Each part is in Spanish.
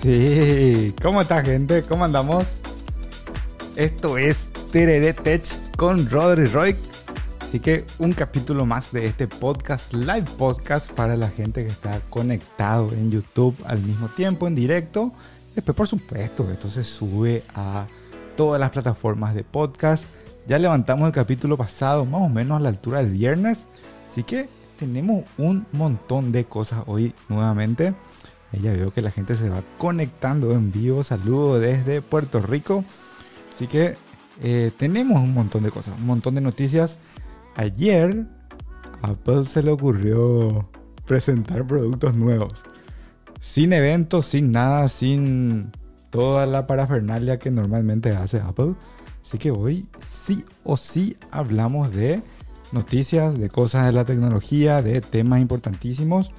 Sí, ¿cómo está gente? ¿Cómo andamos? Esto es Terere Tech con Rodri Roy. Así que un capítulo más de este podcast, live podcast para la gente que está conectado en YouTube al mismo tiempo, en directo. Después, por supuesto, esto se sube a todas las plataformas de podcast. Ya levantamos el capítulo pasado, más o menos a la altura del viernes. Así que tenemos un montón de cosas hoy nuevamente. Ya veo que la gente se va conectando en vivo. Saludo desde Puerto Rico. Así que eh, tenemos un montón de cosas, un montón de noticias. Ayer Apple se le ocurrió presentar productos nuevos. Sin eventos, sin nada, sin toda la parafernalia que normalmente hace Apple. Así que hoy sí o sí hablamos de noticias, de cosas de la tecnología, de temas importantísimos.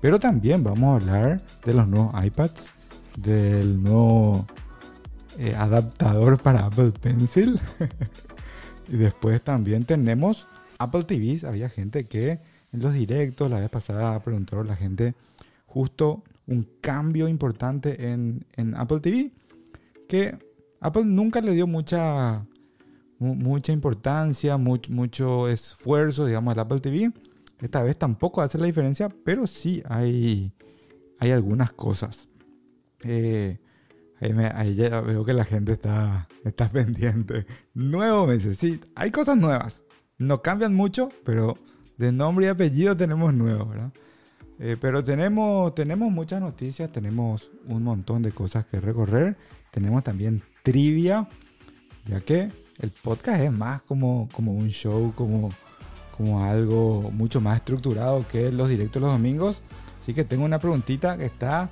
Pero también vamos a hablar de los nuevos iPads, del nuevo eh, adaptador para Apple Pencil. y después también tenemos Apple TV. Había gente que en los directos, la vez pasada preguntó a la gente justo un cambio importante en, en Apple TV. Que Apple nunca le dio mucha, mucha importancia, mucho, mucho esfuerzo, digamos, al Apple TV esta vez tampoco hace la diferencia, pero sí hay, hay algunas cosas. Eh, ahí, ya veo que la gente está, está pendiente. Nuevo meses, sí, hay cosas nuevas. No cambian mucho, pero de nombre y apellido tenemos nuevos, ¿verdad? Eh, pero tenemos, tenemos muchas noticias, tenemos un montón de cosas que recorrer. Tenemos también trivia, ya que el podcast es más como, como un show, como como algo mucho más estructurado que los directos los domingos. Así que tengo una preguntita que está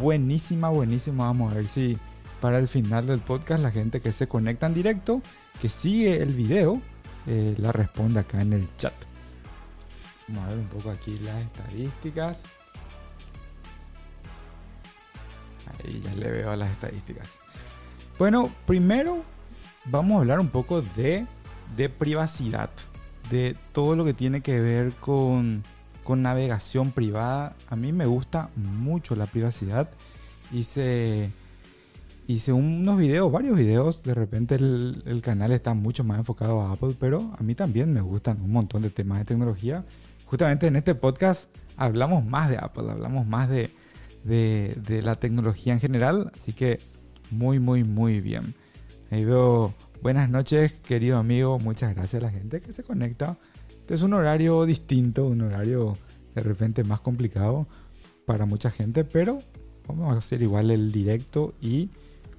buenísima, buenísima. Vamos a ver si para el final del podcast la gente que se conecta en directo, que sigue el video, eh, la responde acá en el chat. Vamos a ver un poco aquí las estadísticas. Ahí ya le veo las estadísticas. Bueno, primero vamos a hablar un poco de, de privacidad de todo lo que tiene que ver con, navegación privada. A mí me gusta mucho la privacidad. Hice, hice unos videos, varios videos. De repente el, canal está mucho más enfocado a Apple, pero a mí también me gustan un montón de temas de tecnología. Justamente en este podcast hablamos más de Apple, hablamos más de, de la tecnología en general. Así que muy, muy, muy bien. Ahí veo Buenas noches, querido amigo. Muchas gracias a la gente que se conecta. Este es un horario distinto, un horario de repente más complicado para mucha gente, pero vamos a hacer igual el directo y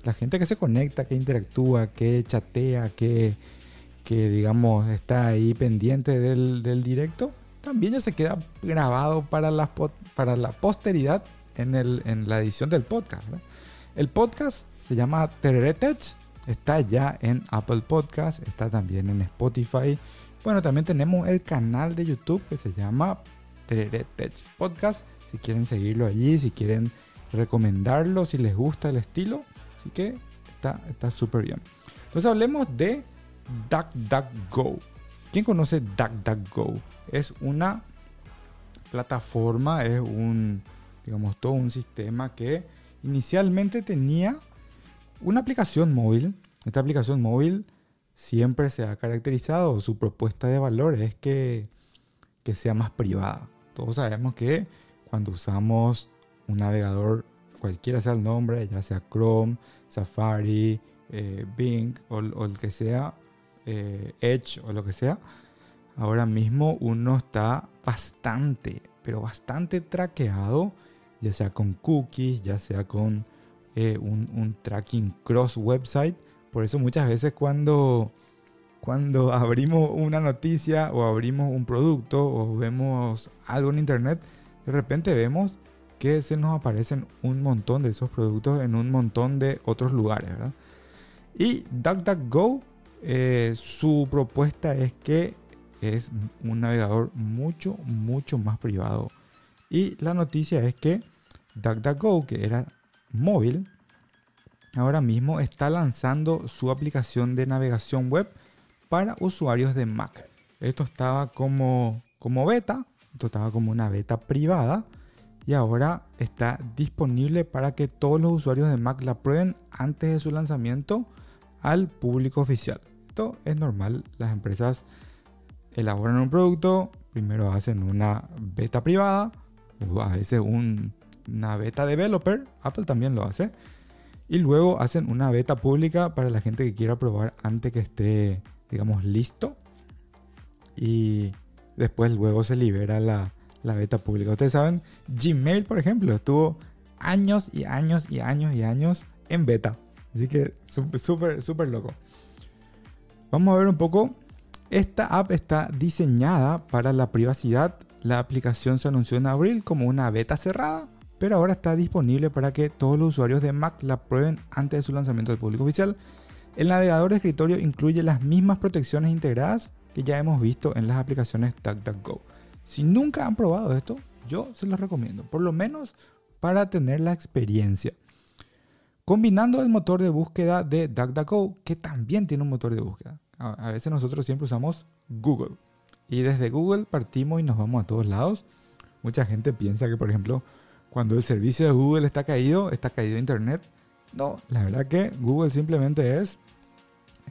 la gente que se conecta, que interactúa, que chatea, que, que digamos está ahí pendiente del, directo, también ya se queda grabado para la, para la posteridad en, el, en la edición del podcast. El podcast se llama Tereretech Está ya en Apple Podcast, está también en Spotify. Bueno, también tenemos el canal de YouTube que se llama Tech Podcast. Si quieren seguirlo allí, si quieren recomendarlo, si les gusta el estilo. Así que está súper bien. Entonces hablemos de DuckDuckGo. ¿Quién conoce DuckDuckGo? Es una plataforma, es un, digamos, todo un sistema que inicialmente tenía una aplicación móvil, esta aplicación móvil siempre se ha caracterizado, su propuesta de valor es que, sea más privada. Todos sabemos que cuando usamos un navegador, cualquiera sea el nombre, ya sea Chrome, Safari, eh, Bing o, el que sea, eh, Edge o lo que sea, ahora mismo uno está bastante, pero bastante traqueado, ya sea con cookies, ya sea con eh, un, tracking cross website. Por eso muchas veces cuando, cuando abrimos una noticia o abrimos un producto o vemos algo en internet, de repente vemos que se nos aparecen un montón de esos productos en un montón de otros lugares. Y DuckDuckGo, eh, su propuesta es que es un navegador mucho, mucho más privado. Y la noticia es que DuckDuckGo, que era móvil, ahora mismo está lanzando su aplicación de navegación web para usuarios de Mac. Esto estaba como, como beta, esto estaba como una beta privada y ahora está disponible para que todos los usuarios de Mac la prueben antes de su lanzamiento al público oficial. Esto es normal, las empresas elaboran un producto, primero hacen una beta privada, a veces una beta developer, Apple también lo hace, y luego hacen una beta pública para la gente que quiera probar antes que esté, digamos, listo. Y después luego se libera la, la beta pública. Ustedes saben, Gmail, por ejemplo, estuvo años y años y años y años en beta. Así que súper, súper loco. Vamos a ver un poco. Esta app está diseñada para la privacidad. La aplicación se anunció en abril como una beta cerrada, pero ahora está disponible para que todos los usuarios de Mac la prueben antes de su lanzamiento del público oficial. El navegador de escritorio incluye las mismas protecciones integradas que ya hemos visto en las aplicaciones DuckDuckGo. Si nunca han probado esto, yo se los recomiendo, por lo menos para tener la experiencia. Combinando el motor de búsqueda de DuckDuckGo, que también tiene un motor de búsqueda. A veces nosotros siempre usamos Google. Y desde Google partimos y nos vamos a todos lados. Mucha gente piensa que, por ejemplo, cuando el servicio de Google está caído, está caído Internet. No, la verdad que Google simplemente es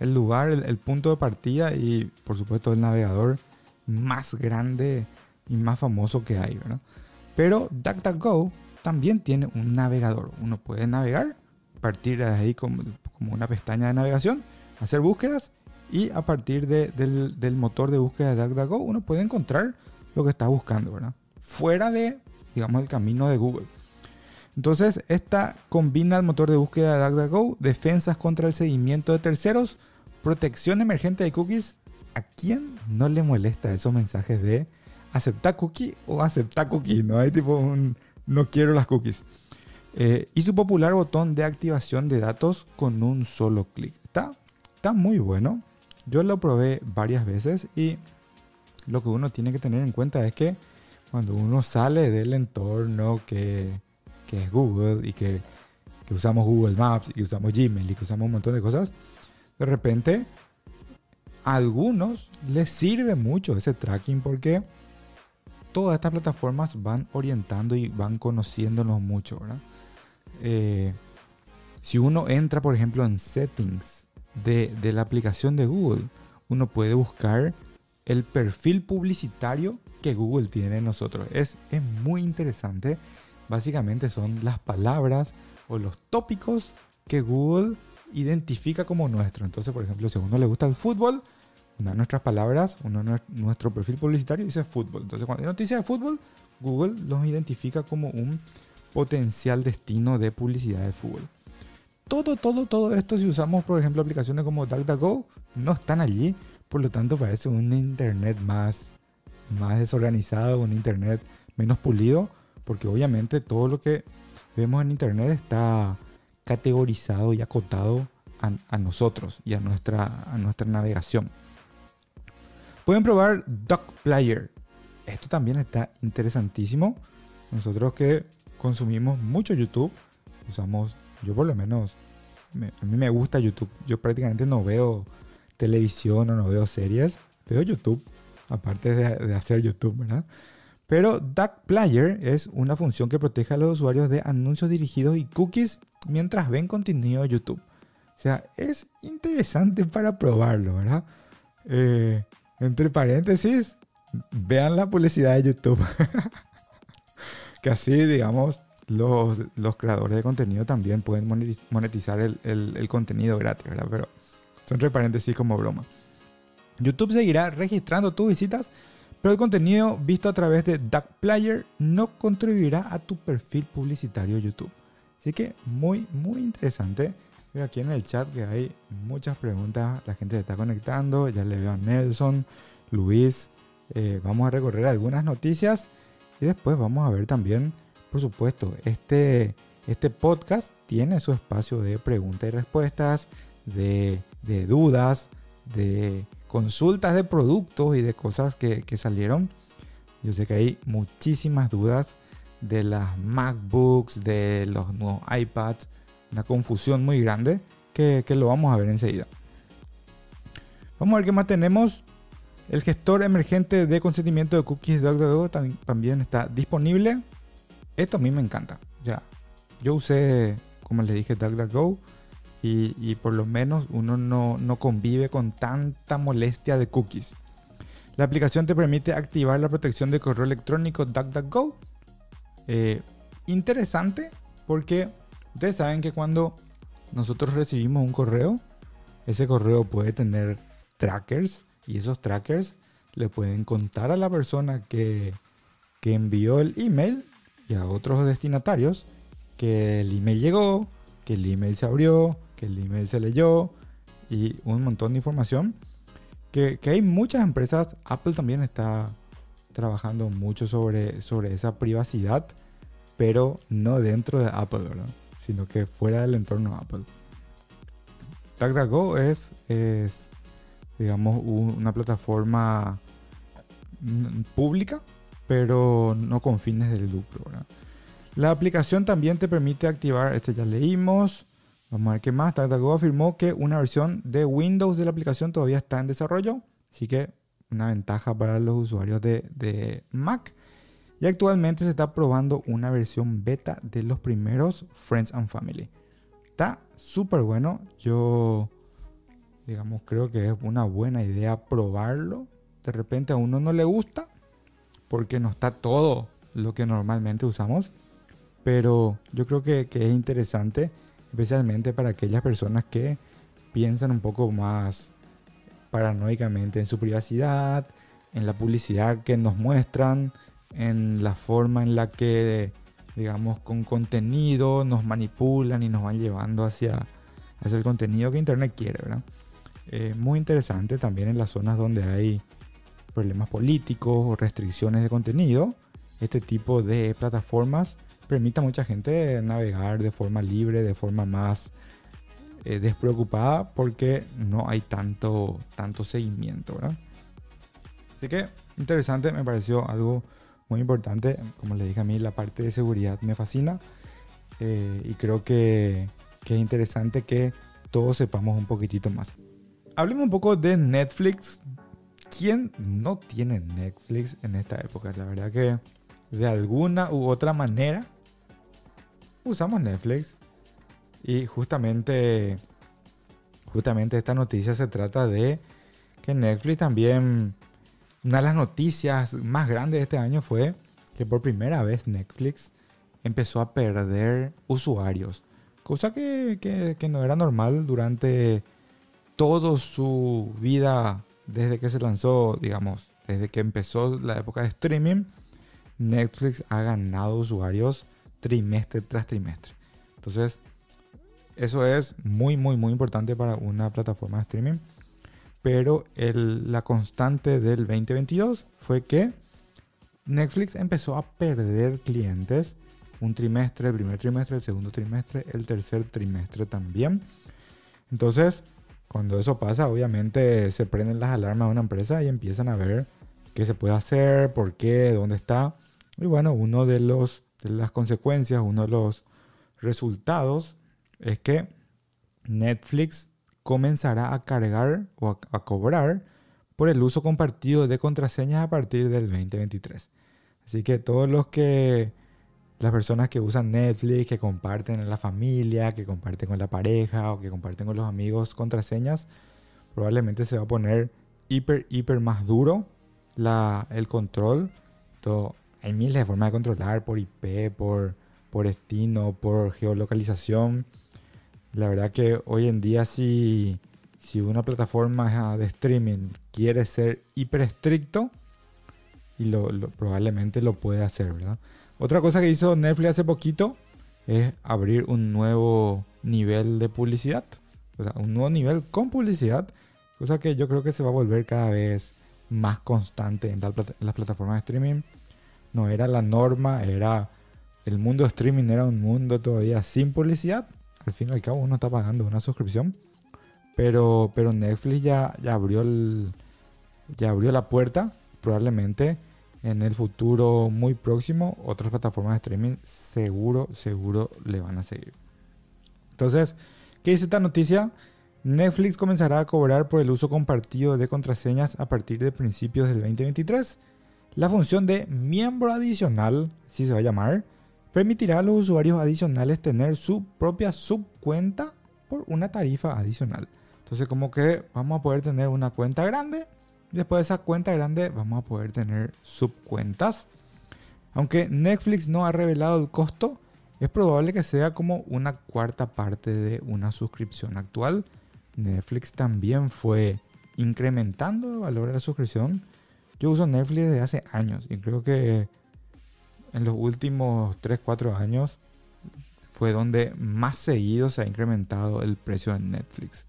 el lugar, el, el punto de partida y, por supuesto, el navegador más grande y más famoso que hay, ¿verdad? Pero DuckDuckGo también tiene un navegador. Uno puede navegar, partir de ahí como, una pestaña de navegación, hacer búsquedas y a partir del, motor de búsqueda de DuckDuckGo uno puede encontrar lo que está buscando, ¿verdad? Fuera de, digamos, el camino de Google. Entonces, esta combina el motor de búsqueda de DuckDuckGo, defensas contra el seguimiento de terceros, protección emergente de cookies. ¿A quién no le molesta esos mensajes de aceptar cookie o aceptar cookie. No hay tipo un no quiero las cookies. Eh, y su popular botón de activación de datos con un solo clic. Está, está muy bueno. Yo lo probé varias veces y lo que uno tiene que tener en cuenta es que cuando uno sale del entorno que, es Google y que, que, usamos Google Maps y que usamos Gmail y que usamos un montón de cosas, de repente a algunos les sirve mucho ese tracking porque todas estas plataformas van orientando y van conociéndonos mucho, ¿verdad? Eh, si uno entra, por ejemplo, en settings de, la aplicación de Google, uno puede buscar el perfil publicitario que Google tiene en nosotros. Es, es muy interesante. Básicamente son las palabras o los tópicos que Google identifica como nuestro. Entonces, por ejemplo, si a uno le gusta el fútbol, una de nuestras palabras, uno nuestro perfil publicitario dice fútbol. Entonces, cuando hay noticias de fútbol, Google los identifica como un potencial destino de publicidad de fútbol. Todo, todo, todo esto, si usamos, por ejemplo, aplicaciones como DuckDuckGo, no están allí. Por lo tanto, parece un internet más, más desorganizado, un internet menos pulido, porque obviamente todo lo que vemos en internet está categorizado y acotado a, nosotros y a nuestra, a nuestra navegación. Pueden probar Duck Player. Esto también está interesantísimo. Nosotros que consumimos mucho YouTube, usamos, yo por lo menos, a mí me gusta YouTube. Yo prácticamente no veo televisión o no veo series, veo YouTube, aparte de, hacer YouTube, ¿verdad? Pero Duck Player es una función que protege a los usuarios de anuncios dirigidos y cookies mientras ven contenido de YouTube. O sea, es interesante para probarlo, ¿verdad? Eh, entre paréntesis, vean la publicidad de YouTube. que así, digamos, los, creadores de contenido también pueden monetizar el, contenido gratis, ¿verdad? Pero son entre paréntesis como broma. YouTube seguirá registrando tus visitas, pero el contenido visto a través de Duck Player no contribuirá a tu perfil publicitario YouTube. Así que muy, muy interesante. Veo aquí en el chat que hay muchas preguntas. La gente se está conectando. Ya le veo a Nelson, Luis. Eh, vamos a recorrer algunas noticias y después vamos a ver también, por supuesto, este, este podcast tiene su espacio de preguntas y respuestas, de, dudas, de consultas de productos y de cosas que, salieron. Yo sé que hay muchísimas dudas de las MacBooks, de los nuevos iPads una confusión muy grande que, lo vamos a ver enseguida. Vamos a ver qué más tenemos. El gestor emergente de consentimiento de cookies de DuckDuckGo también está disponible. esto a mí me encanta. Ya, yo usé, como les dije, DuckDuckGo y, por lo menos uno no, no convive con tanta molestia de cookies. La aplicación te permite activar la protección de correo electrónico DuckDuckGo. Eh, interesante porque ustedes saben que cuando nosotros recibimos un correo, ese correo puede tener trackers y esos trackers le pueden contar a la persona que, que envió el email y a otros destinatarios que el email llegó, que el email se abrió, que el email se leyó y un montón de información. Que, que hay muchas empresas, Apple también está trabajando mucho sobre, sobre esa privacidad, pero no dentro de Apple, ¿verdad? sino que fuera del entorno Apple. DuckDuckGo es, es digamos, una plataforma pública, pero no con fines de lucro. La aplicación también te permite activar, este ya leímos, vamos a ver qué más. DuckDuckGo afirmó que una versión de Windows de la aplicación todavía está en desarrollo, así que una ventaja para los usuarios de, Mac. Y actualmente se está probando una versión beta de los primeros Friends and Family. Está súper bueno. Yo, digamos, creo que es una buena idea probarlo. De repente a uno no le gusta porque no está todo lo que normalmente usamos. Pero yo creo que es interesante, especialmente para aquellas personas que piensan un poco más paranoicamente en su privacidad, en la publicidad que nos muestran, en la forma en la que, digamos, con contenido nos manipulan y nos van llevando hacia, hacia el contenido que Internet quiere, ¿verdad? Eh, muy interesante también en las zonas donde hay problemas políticos o restricciones de contenido. Este tipo de plataformas permite a mucha gente navegar de forma libre, de forma más eh, despreocupada, porque no hay tanto, tanto seguimiento, ¿verdad? Así que interesante, me pareció algo muy importante. Como le dije a mí, la parte de seguridad me fascina eh, y creo que, que, es interesante que todos sepamos un poquitito más. Hablemos un poco de Netflix. ¿Quién no tiene Netflix en esta época? La verdad que de alguna u otra manera usamos Netflix y justamente justamente esta noticia se trata de que Netflix también una de las noticias más grandes de este año fue que por primera vez Netflix empezó a perder usuarios. Cosa que, no era normal durante toda su vida desde que se lanzó, digamos, desde que empezó la época de streaming. Netflix ha ganado usuarios trimestre tras trimestre. Entonces, eso es muy, muy, muy importante para una plataforma de streaming pero la constante del 2022 fue que Netflix empezó a perder clientes un trimestre, el primer trimestre, el segundo trimestre, el tercer trimestre también. Entonces, cuando eso pasa, obviamente se prenden las alarmas de una empresa y empiezan a ver qué se puede hacer, por qué, dónde está. Y bueno, uno de los las consecuencias, uno de los resultados es que Netflix comenzará a cargar o a, cobrar por el uso compartido de contraseñas a partir del 2023. Así que todos los que, las personas que usan Netflix, que comparten en la familia, que comparten con la pareja o que comparten con los amigos contraseñas, probablemente se va a poner hiper, hiper más duro la, el control. Hay miles de formas de controlar por IP, por, por destino, por geolocalización. La verdad que hoy en día si, si una plataforma de streaming quiere ser hiper estricto, y lo, probablemente lo puede hacer, ¿verdad? Otra cosa que hizo Netflix hace poquito es abrir un nuevo nivel de publicidad. O sea, un nuevo nivel con publicidad. Cosa que yo creo que se va a volver cada vez más constante en, en las plataformas de streaming. No era la norma, era... El mundo streaming era un mundo todavía sin publicidad al fin y al cabo uno está pagando una suscripción. Pero, pero Netflix ya, ya, abrió ya abrió la puerta. Probablemente en el futuro muy próximo otras plataformas de streaming seguro, seguro le van a seguir. Entonces, ¿qué dice esta noticia? Netflix comenzará a cobrar por el uso compartido de contraseñas a partir de principios del 2023. La función de miembro adicional, si se va a llamar, permitirá a los usuarios adicionales tener su propia subcuenta por una tarifa adicional. Entonces como que vamos a poder tener una cuenta grande. Después de esa cuenta grande vamos a poder tener subcuentas. Aunque Netflix no ha revelado el costo, es probable que sea como una cuarta parte de una suscripción actual. Netflix también fue incrementando el valor de la suscripción. Yo uso Netflix desde hace años y creo que en los últimos 3-4 años fue donde más seguido se ha incrementado el precio de Netflix.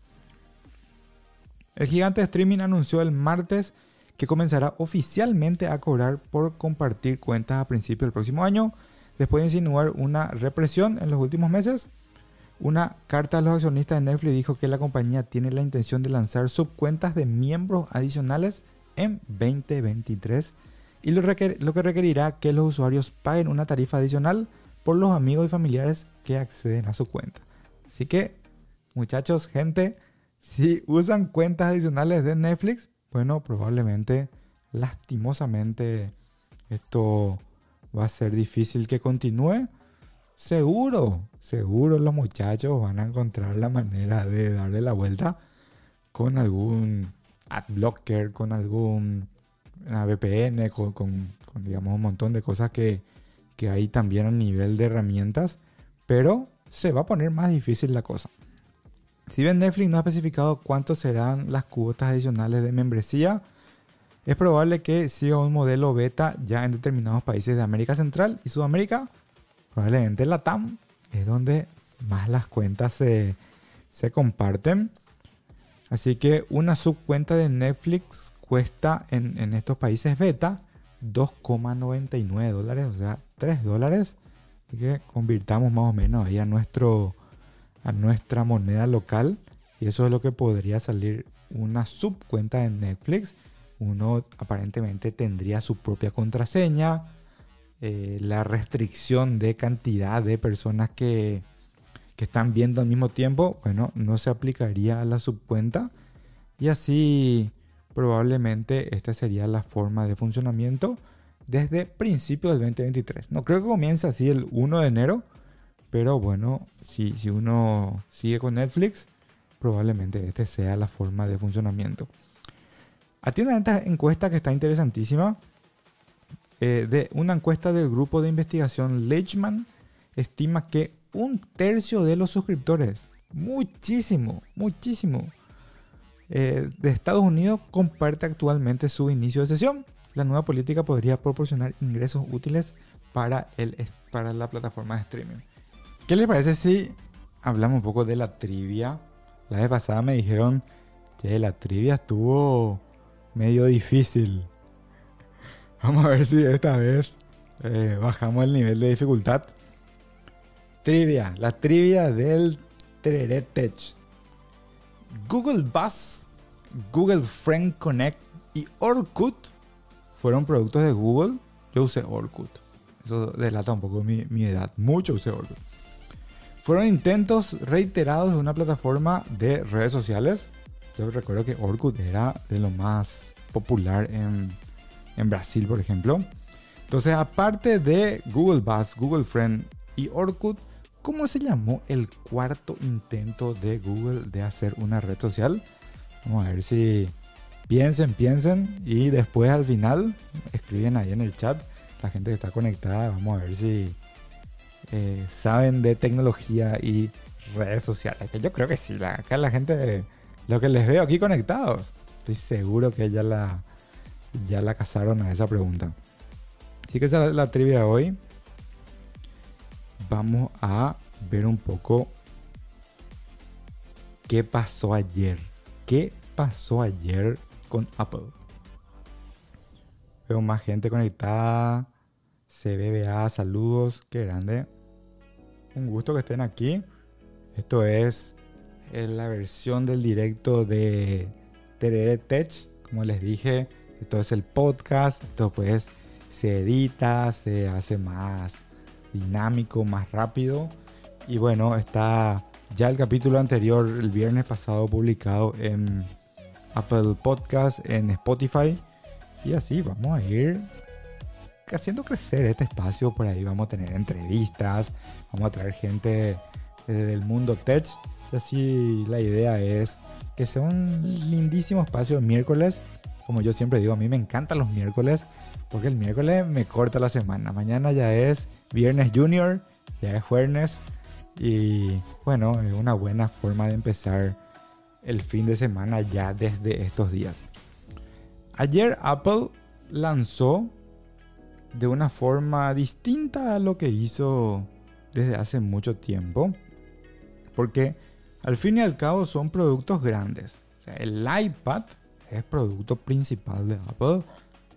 El gigante de streaming anunció el martes que comenzará oficialmente a cobrar por compartir cuentas a principios del próximo año, después de insinuar una represión en los últimos meses. Una carta a los accionistas de Netflix dijo que la compañía tiene la intención de lanzar subcuentas de miembros adicionales en 2023 y lo, que requerirá que los usuarios paguen una tarifa adicional por los amigos y familiares que acceden a su cuenta. Así que, muchachos, gente, si usan cuentas adicionales de Netflix, bueno, probablemente, lastimosamente, esto va a ser difícil que continúe. Seguro, seguro los muchachos van a encontrar la manera de darle la vuelta con algún adblocker, con algún VPN, con, digamos un montón de cosas que, que hay también a nivel de herramientas, pero se va a poner más difícil la cosa. Si bien Netflix no ha especificado cuánto serán las cuotas adicionales de membresía, es probable que siga un modelo beta ya en determinados países de América Central y Sudamérica. Probablemente la TAM es donde más las cuentas se, se comparten. Así que una subcuenta de Netflix cuesta en, estos países beta 2,99 dólares, o sea, 3 dólares. Así que convirtamos más o menos ahí a nuestra moneda local. Y eso es lo que podría salir una subcuenta de Netflix. Uno aparentemente tendría su propia contraseña. Eh, la restricción de cantidad de personas que, que están viendo al mismo tiempo, bueno, no se aplicaría a la subcuenta. Y así probablemente esta sería la forma de funcionamiento desde principios del 2023. No creo que comience así el 1 de enero, pero bueno, si, si uno sigue con Netflix, probablemente esta sea la forma de funcionamiento. Atiendan esta encuesta que está interesantísima. Eh, de una encuesta del grupo de investigación Leachman estima que un tercio de los suscriptores, muchísimo, muchísimo, eh, de Estados Unidos comparte actualmente su inicio de sesión. La nueva política podría proporcionar ingresos útiles para, el, para la plataforma de streaming. ¿Qué les parece si hablamos un poco de la trivia? La vez pasada me dijeron que la trivia estuvo medio difícil. Vamos a ver si esta vez eh, bajamos el nivel de dificultad. Trivia, la trivia del Tereret Tech. Google Buzz, Google Friend Connect y Orkut fueron productos de Google. Yo usé Orkut. Eso delata un poco mi, mi edad. Mucho usé Orkut. Fueron intentos reiterados de una plataforma de redes sociales. Yo recuerdo que Orkut era de lo más popular en, en Brasil, por ejemplo. Entonces, aparte de Google Buzz, Google Friend y Orkut, ¿Cómo se llamó el cuarto intento de Google de hacer una red social? Vamos a ver si piensen, piensen y después al final escriben ahí en el chat la gente que está conectada. Vamos a ver si eh, saben de tecnología y redes sociales. Que yo creo que sí. La, acá la gente, lo que les veo aquí conectados, estoy seguro que ya la, ya la cazaron a esa pregunta. Así que esa es la trivia de hoy vamos a ver un poco qué pasó ayer. ¿Qué pasó ayer con Apple? Veo más gente conectada. CBBA, saludos. Qué grande. Un gusto que estén aquí. Esto es la versión del directo de Terere Tech. Como les dije, esto es el podcast. Esto pues se edita, se hace más dinámico, más rápido. Y bueno, está ya el capítulo anterior, el viernes pasado, publicado en Apple Podcast, en Spotify. Y así vamos a ir haciendo crecer este espacio. Por ahí vamos a tener entrevistas, vamos a traer gente del mundo tech. Así la idea es que sea un lindísimo espacio el miércoles. Como yo siempre digo, a mí me encantan los miércoles porque el miércoles me corta la semana. Mañana ya es viernes junior, ya es jueves. Y bueno, es una buena forma de empezar el fin de semana ya desde estos días. Ayer Apple lanzó de una forma distinta a lo que hizo desde hace mucho tiempo. Porque al fin y al cabo son productos grandes. el iPad es producto principal de Apple.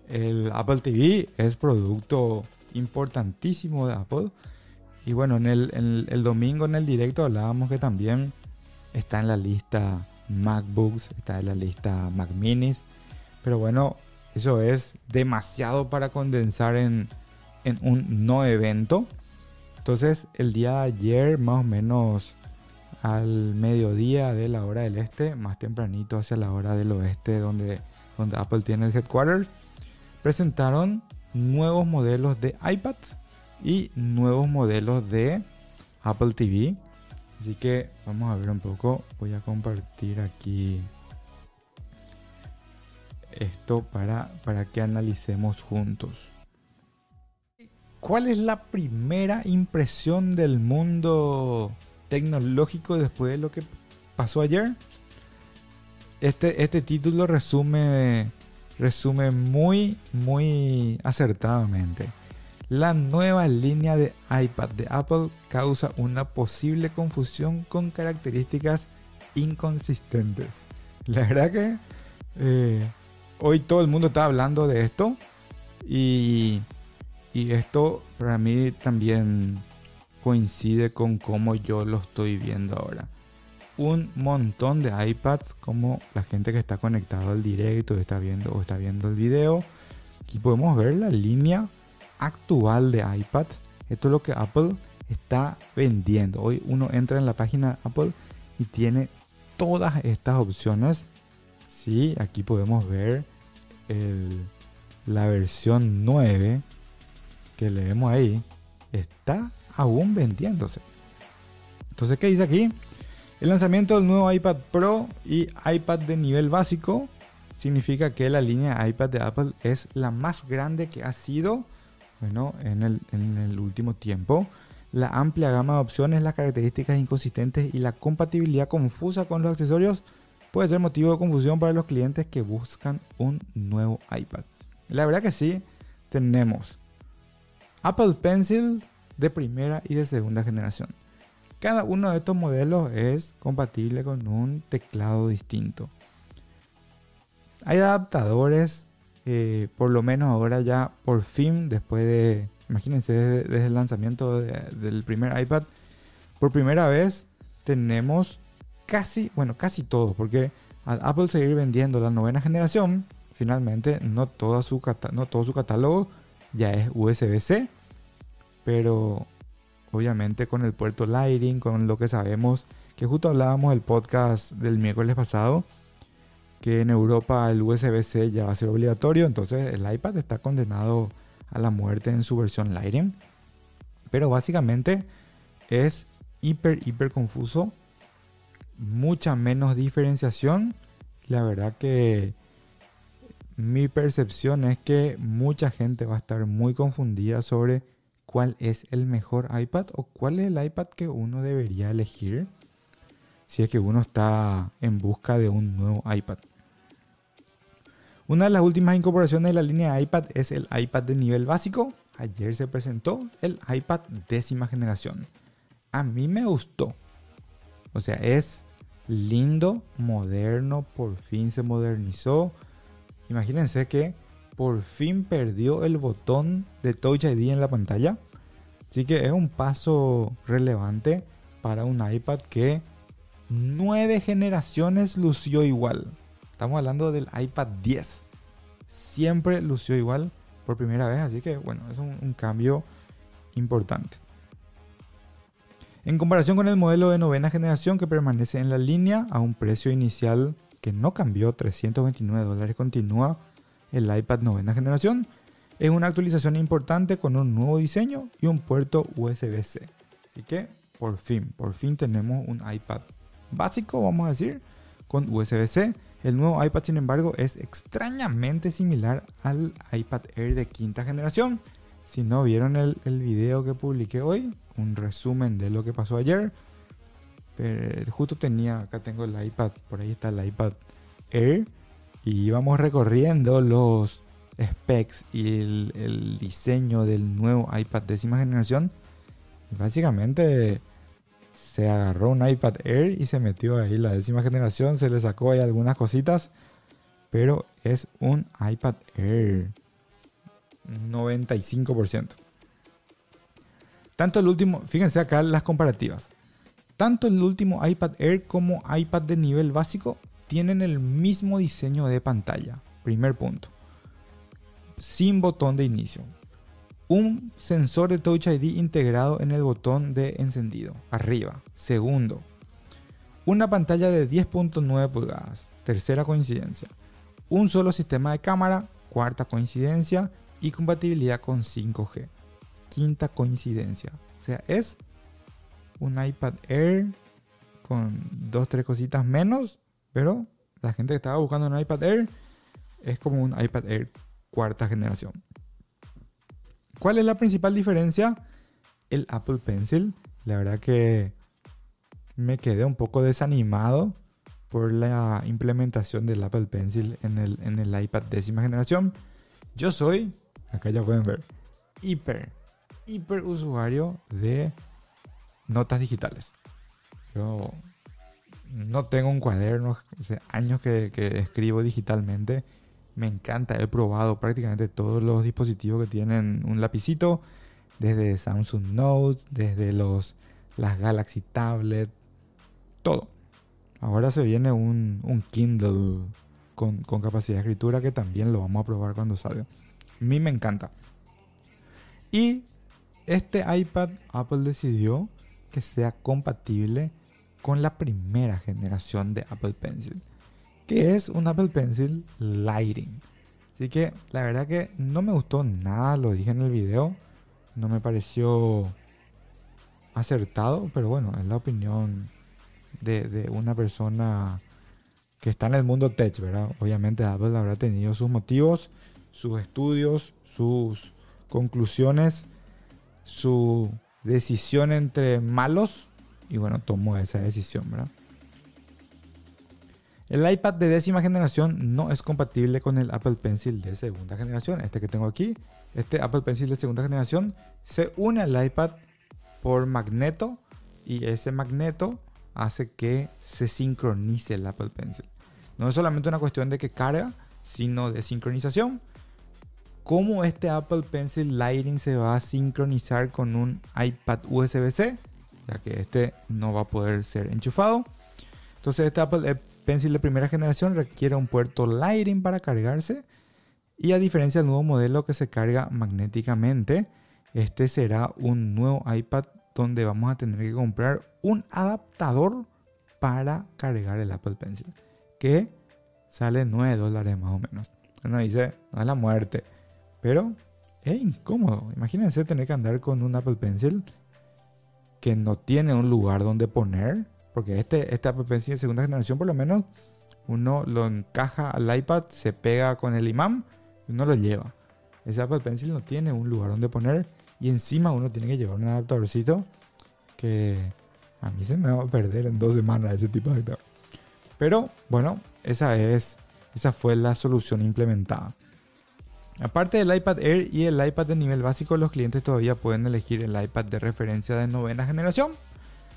El Apple TV es producto importantísimo de Apple. Y bueno, en el, el domingo en el directo hablábamos que también está en la lista MacBooks, está en la lista Mac Minis. Pero bueno, eso es demasiado para condensar en, un no evento. Entonces, el día de ayer, más o menos al mediodía de la hora del este, más tempranito hacia la hora del oeste, donde, donde Apple tiene el headquarters, presentaron nuevos modelos de iPads y nuevos modelos de Apple TV. Así que vamos a ver un poco. Voy a compartir aquí esto para, para que analicemos juntos. ¿Cuál es la primera impresión del mundo tecnológico después de lo que pasó ayer? Este, este título resume, resume muy, muy acertadamente. La nueva línea de iPad de Apple causa una posible confusión con características inconsistentes. La verdad que eh, hoy todo el mundo está hablando de esto y, y esto para mí también coincide con cómo yo lo estoy viendo ahora. Un montón de iPads como la gente que está conectado al directo, está viendo o está viendo el video. Aquí podemos ver la línea actual de iPads. Esto es lo que Apple está vendiendo. Hoy uno entra en la página Apple y tiene todas estas opciones. Sí, aquí podemos ver la versión 9 que leemos ahí. Está aún vendiéndose. Entonces, ¿qué dice aquí? El lanzamiento del nuevo iPad Pro y iPad de nivel básico significa que la línea iPad de Apple es la más grande que ha sido bueno, en el, último tiempo. La amplia gama de opciones, las características inconsistentes y la compatibilidad confusa con los accesorios puede ser motivo de confusión para los clientes que buscan un nuevo iPad. La verdad que sí, tenemos Apple Pencil de primera y de segunda generación. Cada uno de estos modelos es compatible con un teclado distinto. Hay adaptadores eh, por lo menos ahora ya por fin, después de, imagínense, desde, el lanzamiento del primer iPad, por primera vez tenemos casi, bueno, casi todo, porque al Apple seguir vendiendo la novena generación, finalmente no, toda su, no todo su catálogo ya es USB-C, pero obviamente con el puerto Lighting, con lo que sabemos, que justo hablábamos del podcast del miércoles pasado, que en Europa el USB-C ya va a ser obligatorio, entonces el iPad está condenado a la muerte en su versión Lighting. Pero básicamente es hiper, hiper confuso, mucha menos diferenciación. La verdad que mi percepción es que mucha gente va a estar muy confundida sobre cuál es el mejor iPad o cuál es el iPad que uno debería elegir si es que uno está en busca de un nuevo iPad. Una de las últimas incorporaciones de la línea iPad es el iPad de nivel básico. Ayer se presentó el iPad décima generación. A mí me gustó. O sea, es lindo, moderno, por fin se modernizó. Imagínense que por fin perdió el botón de Touch ID en la pantalla. Así que es un paso relevante para un iPad que nueve generaciones lució igual. Estamos hablando del iPad 10. Siempre lució igual por primera vez, así que bueno, es un, cambio importante. En comparación con el modelo de novena generación que permanece en la línea a un precio inicial que no cambió, 329 dólares, continúa el iPad novena generación. Es una actualización importante con un nuevo diseño y un puerto USB-C. Así que por fin, por fin tenemos un iPad básico, vamos a decir, con USB-C. El nuevo iPad, sin embargo, es extrañamente similar al iPad Air de quinta generación. Si no vieron el, video que publiqué hoy, un resumen de lo que pasó ayer. Pero justo tenía, acá tengo el iPad, por ahí está el iPad Air. Y íbamos recorriendo los specs y el, diseño del nuevo iPad décima generación. Básicamente se agarró un iPad Air y se metió ahí la décima generación, se le sacó ahí algunas cositas, pero es un iPad Air 95%. Tanto el último, fíjense acá las comparativas. Tanto el último iPad Air como iPad de nivel básico tienen el mismo diseño de pantalla. Primer punto. Sin botón de inicio un sensor de Touch ID integrado en el botón de encendido, arriba. Segundo, una pantalla de 10.9 pulgadas, tercera coincidencia. Un solo sistema de cámara, cuarta coincidencia, y compatibilidad con 5G, quinta coincidencia. O sea, es un iPad Air con dos, tres cositas menos, pero la gente que estaba buscando un iPad Air es como un iPad Air cuarta generación. ¿Cuál es la principal diferencia? El Apple Pencil. La verdad que me quedé un poco desanimado por la implementación del Apple Pencil en el, en el iPad décima generación. Yo soy, acá ya pueden ver, hiper, hiper usuario de notas digitales. Yo no tengo un cuaderno, hace años que, que escribo digitalmente me encanta, he probado prácticamente todos los dispositivos que tienen un lapicito, desde Samsung Note, desde los, las Galaxy Tablet, todo. Ahora se viene un, Kindle con, con, capacidad de escritura que también lo vamos a probar cuando salga. A mí me encanta. Y este iPad Apple decidió que sea compatible con la primera generación de Apple Pencil que es un Apple Pencil Lighting. Así que la verdad que no me gustó nada, lo dije en el video. No me pareció acertado, pero bueno, es la opinión de, una persona que está en el mundo tech, ¿verdad? Obviamente Apple habrá tenido sus motivos, sus estudios, sus conclusiones, su decisión entre malos y bueno, tomó esa decisión, ¿verdad? El iPad de décima generación no es compatible con el Apple Pencil de segunda generación. Este que tengo aquí, este Apple Pencil de segunda generación, se une al iPad por magneto y ese magneto hace que se sincronice el Apple Pencil. No es solamente una cuestión de que carga, sino de sincronización. ¿Cómo este Apple Pencil Lighting se va a sincronizar con un iPad USB-C? Ya que este no va a poder ser enchufado. Entonces este Apple Pencil de primera generación requiere un puerto Lighting para cargarse y a diferencia del nuevo modelo que se carga magnéticamente, este será un nuevo iPad donde vamos a tener que comprar un adaptador para cargar el Apple Pencil, que sale 9 dólares más o menos. Dice, no es la muerte, pero es incómodo. Imagínense tener que andar con un Apple Pencil que no tiene un lugar donde poner porque este, este Apple Pencil de segunda generación, por lo menos, uno lo encaja al iPad, se pega con el imán y uno lo lleva. Ese Apple Pencil no tiene un lugar donde poner y encima uno tiene que llevar un adaptadorcito que a mí se me va a perder en dos semanas ese tipo de adaptador. Pero bueno, esa es esa fue la solución implementada. Aparte del iPad Air y el iPad de nivel básico, los clientes todavía pueden elegir el iPad de referencia de novena generación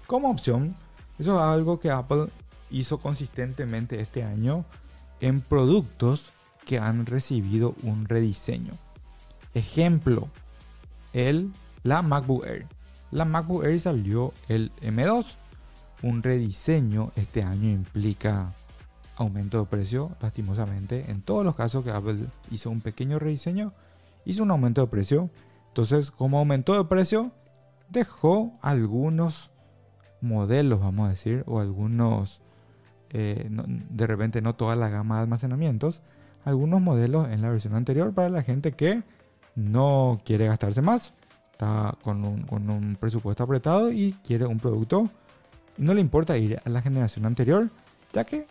como opción eso es algo que Apple hizo consistentemente este año en productos que han recibido un rediseño. Ejemplo, el, la MacBook Air. La MacBook Air salió el M2. Un rediseño este año implica aumento de precio, lastimosamente. En todos los casos que Apple hizo un pequeño rediseño, hizo un aumento de precio. Entonces, como aumentó de precio, dejó algunos modelos, vamos a decir, o algunos, eh, de repente no toda la gama de almacenamientos, algunos modelos en la versión anterior para la gente que no quiere gastarse más, está con un, presupuesto apretado y quiere un producto no le importa ir a la generación anterior, ya que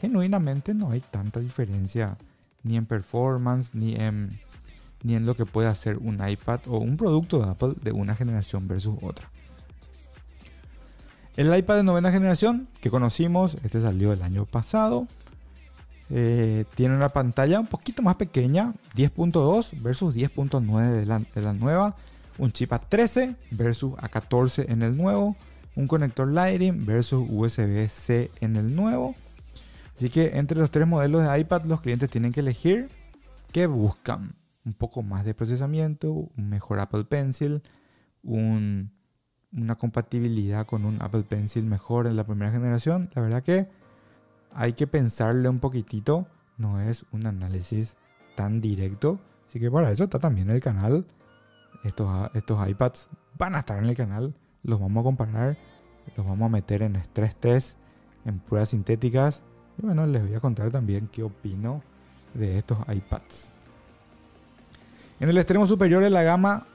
genuinamente no hay tanta diferencia ni en performance ni en, ni en lo que puede hacer un iPad o un producto de Apple de una generación versus otra. El iPad de novena generación que conocimos, este salió el año pasado, eh, tiene una pantalla un poquito más pequeña, 10.2 versus 10.9 de la, de la nueva, un chip A13 versus A14 en el nuevo, un conector Lightning versus USB-C en el nuevo. Así que entre los tres modelos de iPad los clientes tienen que elegir qué buscan. Un poco más de procesamiento, un mejor Apple Pencil, una compatibilidad con un Apple Pencil mejor en la primera generación. La verdad que hay que pensarle un poquitito. No es un análisis tan directo. Así que para eso está también el canal. Estos, estos iPads van a estar en el canal los vamos a comparar, los vamos a meter en stress test, en pruebas sintéticas. Y bueno, les voy a contar también qué opino de estos iPads. En el extremo superior de la gama,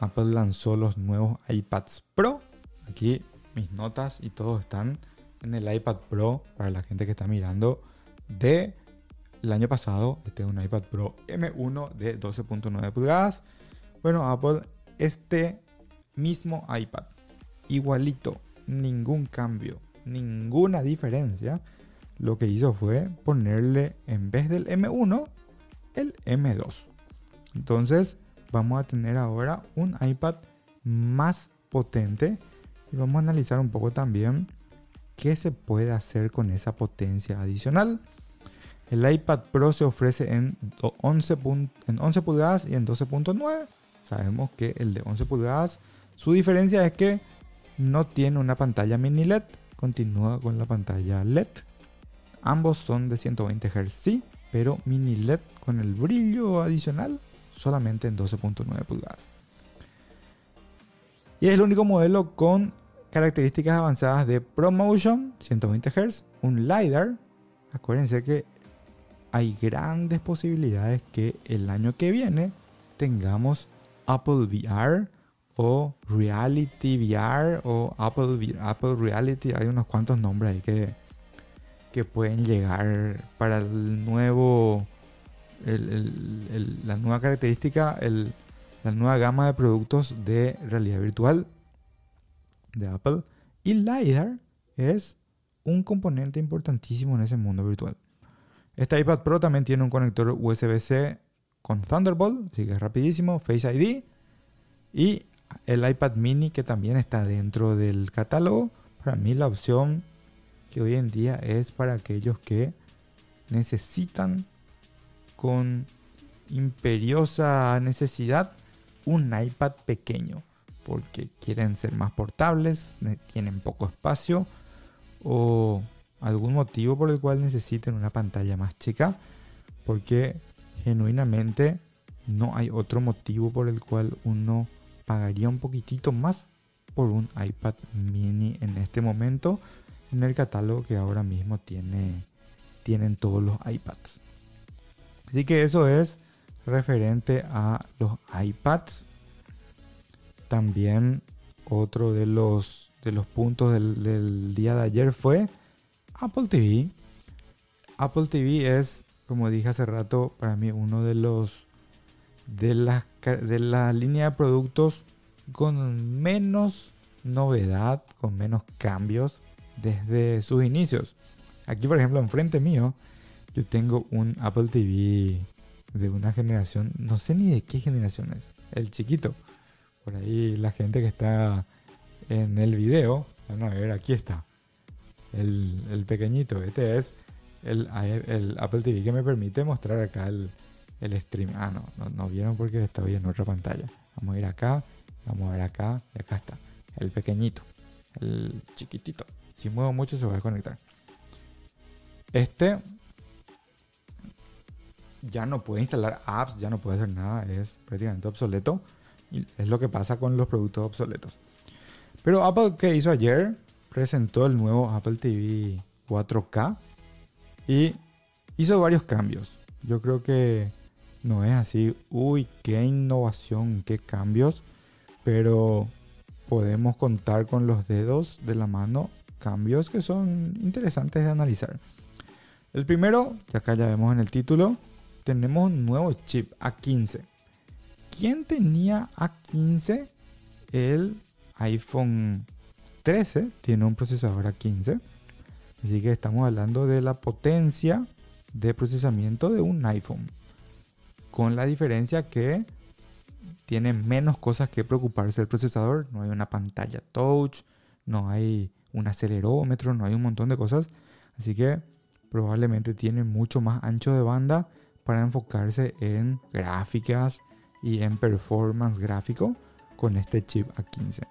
Apple lanzó los nuevos iPads Pro. Aquí mis notas y todo están en el iPad Pro para la gente que está mirando de el año pasado. Este es un iPad Pro M1 de 12.9 pulgadas. Bueno, Apple este mismo iPad. Igualito, ningún cambio, ninguna diferencia. Lo que hizo fue ponerle en vez del M1 el M2. Entonces vamos a tener ahora un iPad más potente y vamos a analizar un poco también qué se puede hacer con esa potencia adicional. El iPad Pro se ofrece en 11, en 11 pulgadas y en 12.9. Sabemos que el de 11 pulgadas su diferencia es que no tiene una pantalla mini LED, continúa con la pantalla LED. Ambos son de 120 Hz, pero mini LED con el brillo adicional solamente en 12.9 pulgadas. Y es el único modelo con características avanzadas de ProMotion, 120 Hz, un LiDAR. Acuérdense que hay grandes posibilidades que el año que viene tengamos Apple VR o Reality VR o Apple, Apple Reality. Hay unos cuantos nombres ahí que, que pueden llegar para el nuevo, la nueva característica, la nueva gama de productos de realidad virtual de Apple. Y LiDAR es un componente importantísimo en ese mundo virtual. Este iPad Pro también tiene un conector USB-C con Thunderbolt, así que es rapidísimo, Face ID. Y el iPad mini que también está dentro del catálogo. Para mí la opción que hoy en día es para aquellos que necesitan con imperiosa necesidad un iPad pequeño porque quieren ser más portables, tienen poco espacio o algún motivo por el cual necesiten una pantalla más chica porque genuinamente no hay otro motivo por el cual uno pagaría un poquitito más por un iPad mini en este momento en el catálogo que ahora mismo tiene, tienen todos los iPads. Así que eso es referente a los iPads. También otro de los, de los puntos del, día de ayer fue Apple TV. Apple TV es, como dije hace rato, para mí uno de los de la, de la línea de productos con menos novedad, con menos cambios desde sus inicios. Aquí, por ejemplo, enfrente mío, yo tengo un Apple TV de una generación, no sé ni de qué generación es, el chiquito. Por ahí la gente que está en el video, van a ver, aquí está, el, pequeñito. Este es el, Apple TV que me permite mostrar acá el, el stream. Ah, no, no, vieron porque estaba en otra pantalla. Vamos a ir acá, vamos a ver acá y acá está. El pequeñito, el chiquitito. Si muevo mucho se va a desconectar. Este ya no puede instalar apps, ya no puede hacer nada, es prácticamente obsoleto. Es lo que pasa con los productos obsoletos. Pero Apple, que hizo ayer? Presentó el nuevo Apple TV 4K y hizo varios cambios. Yo creo que No es así, uy, qué innovación, qué cambios, pero podemos contar con los dedos de la mano cambios que son interesantes de analizar. El primero, que acá ya vemos en el título, tenemos un nuevo chip A15. ¿Quién tenía A15? El iPhone 13 tiene un procesador A15. Así que estamos hablando de la potencia de procesamiento de un iPhone. Con la diferencia que tiene menos cosas que preocuparse el procesador. No hay una pantalla touch, no hay un acelerómetro, no hay un montón de cosas. Así que probablemente tiene mucho más ancho de banda para enfocarse en gráficas y en performance gráfico con este chip A15.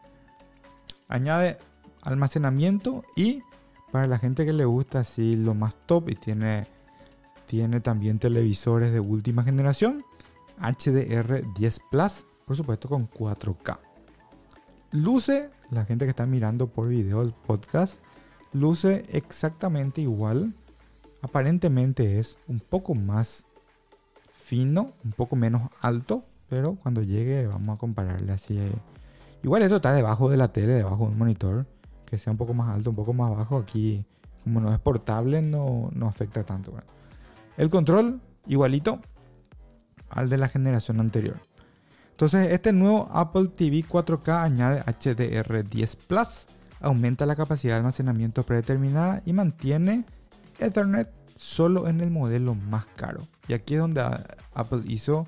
Añade almacenamiento y para la gente que le gusta así lo más top y tiene, tiene también televisores de última generación, HDR10 Plus, por supuesto con 4K. Luce, la gente que está mirando por video el podcast, luce exactamente igual. Aparentemente es un poco más fino, un poco menos alto, pero cuando llegue vamos a compararle así. Igual esto está debajo de la tele, debajo de un monitor, que sea un poco más alto, un poco más bajo. Aquí, como no es portable, no, no afecta tanto. el control, igualito al de la generación anterior. Entonces, este nuevo Apple TV 4K añade HDR10 Plus, aumenta la capacidad de almacenamiento predeterminada y mantiene Ethernet solo en el modelo más caro. Y aquí es donde Apple hizo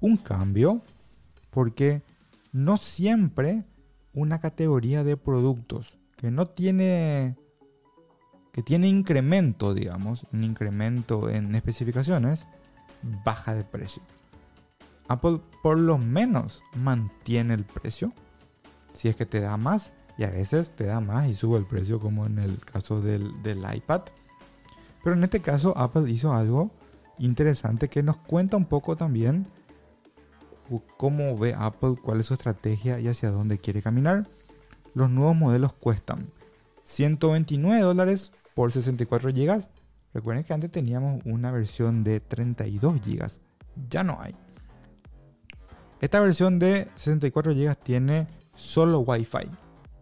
un cambio, porque no siempre una categoría de productos que no tiene que tiene incremento, digamos, un incremento en especificaciones, baja de precio. Apple por lo menos mantiene el precio. Si es que te da más. Y a veces te da más y sube el precio como en el caso del, iPad. Pero en este caso Apple hizo algo interesante que nos cuenta un poco también cómo ve Apple, cuál es su estrategia y hacia dónde quiere caminar. Los nuevos modelos cuestan 129 dólares por 64 GB. Recuerden que antes teníamos una versión de 32 GB. Ya no hay. Esta versión de 64 GB tiene solo Wi-Fi.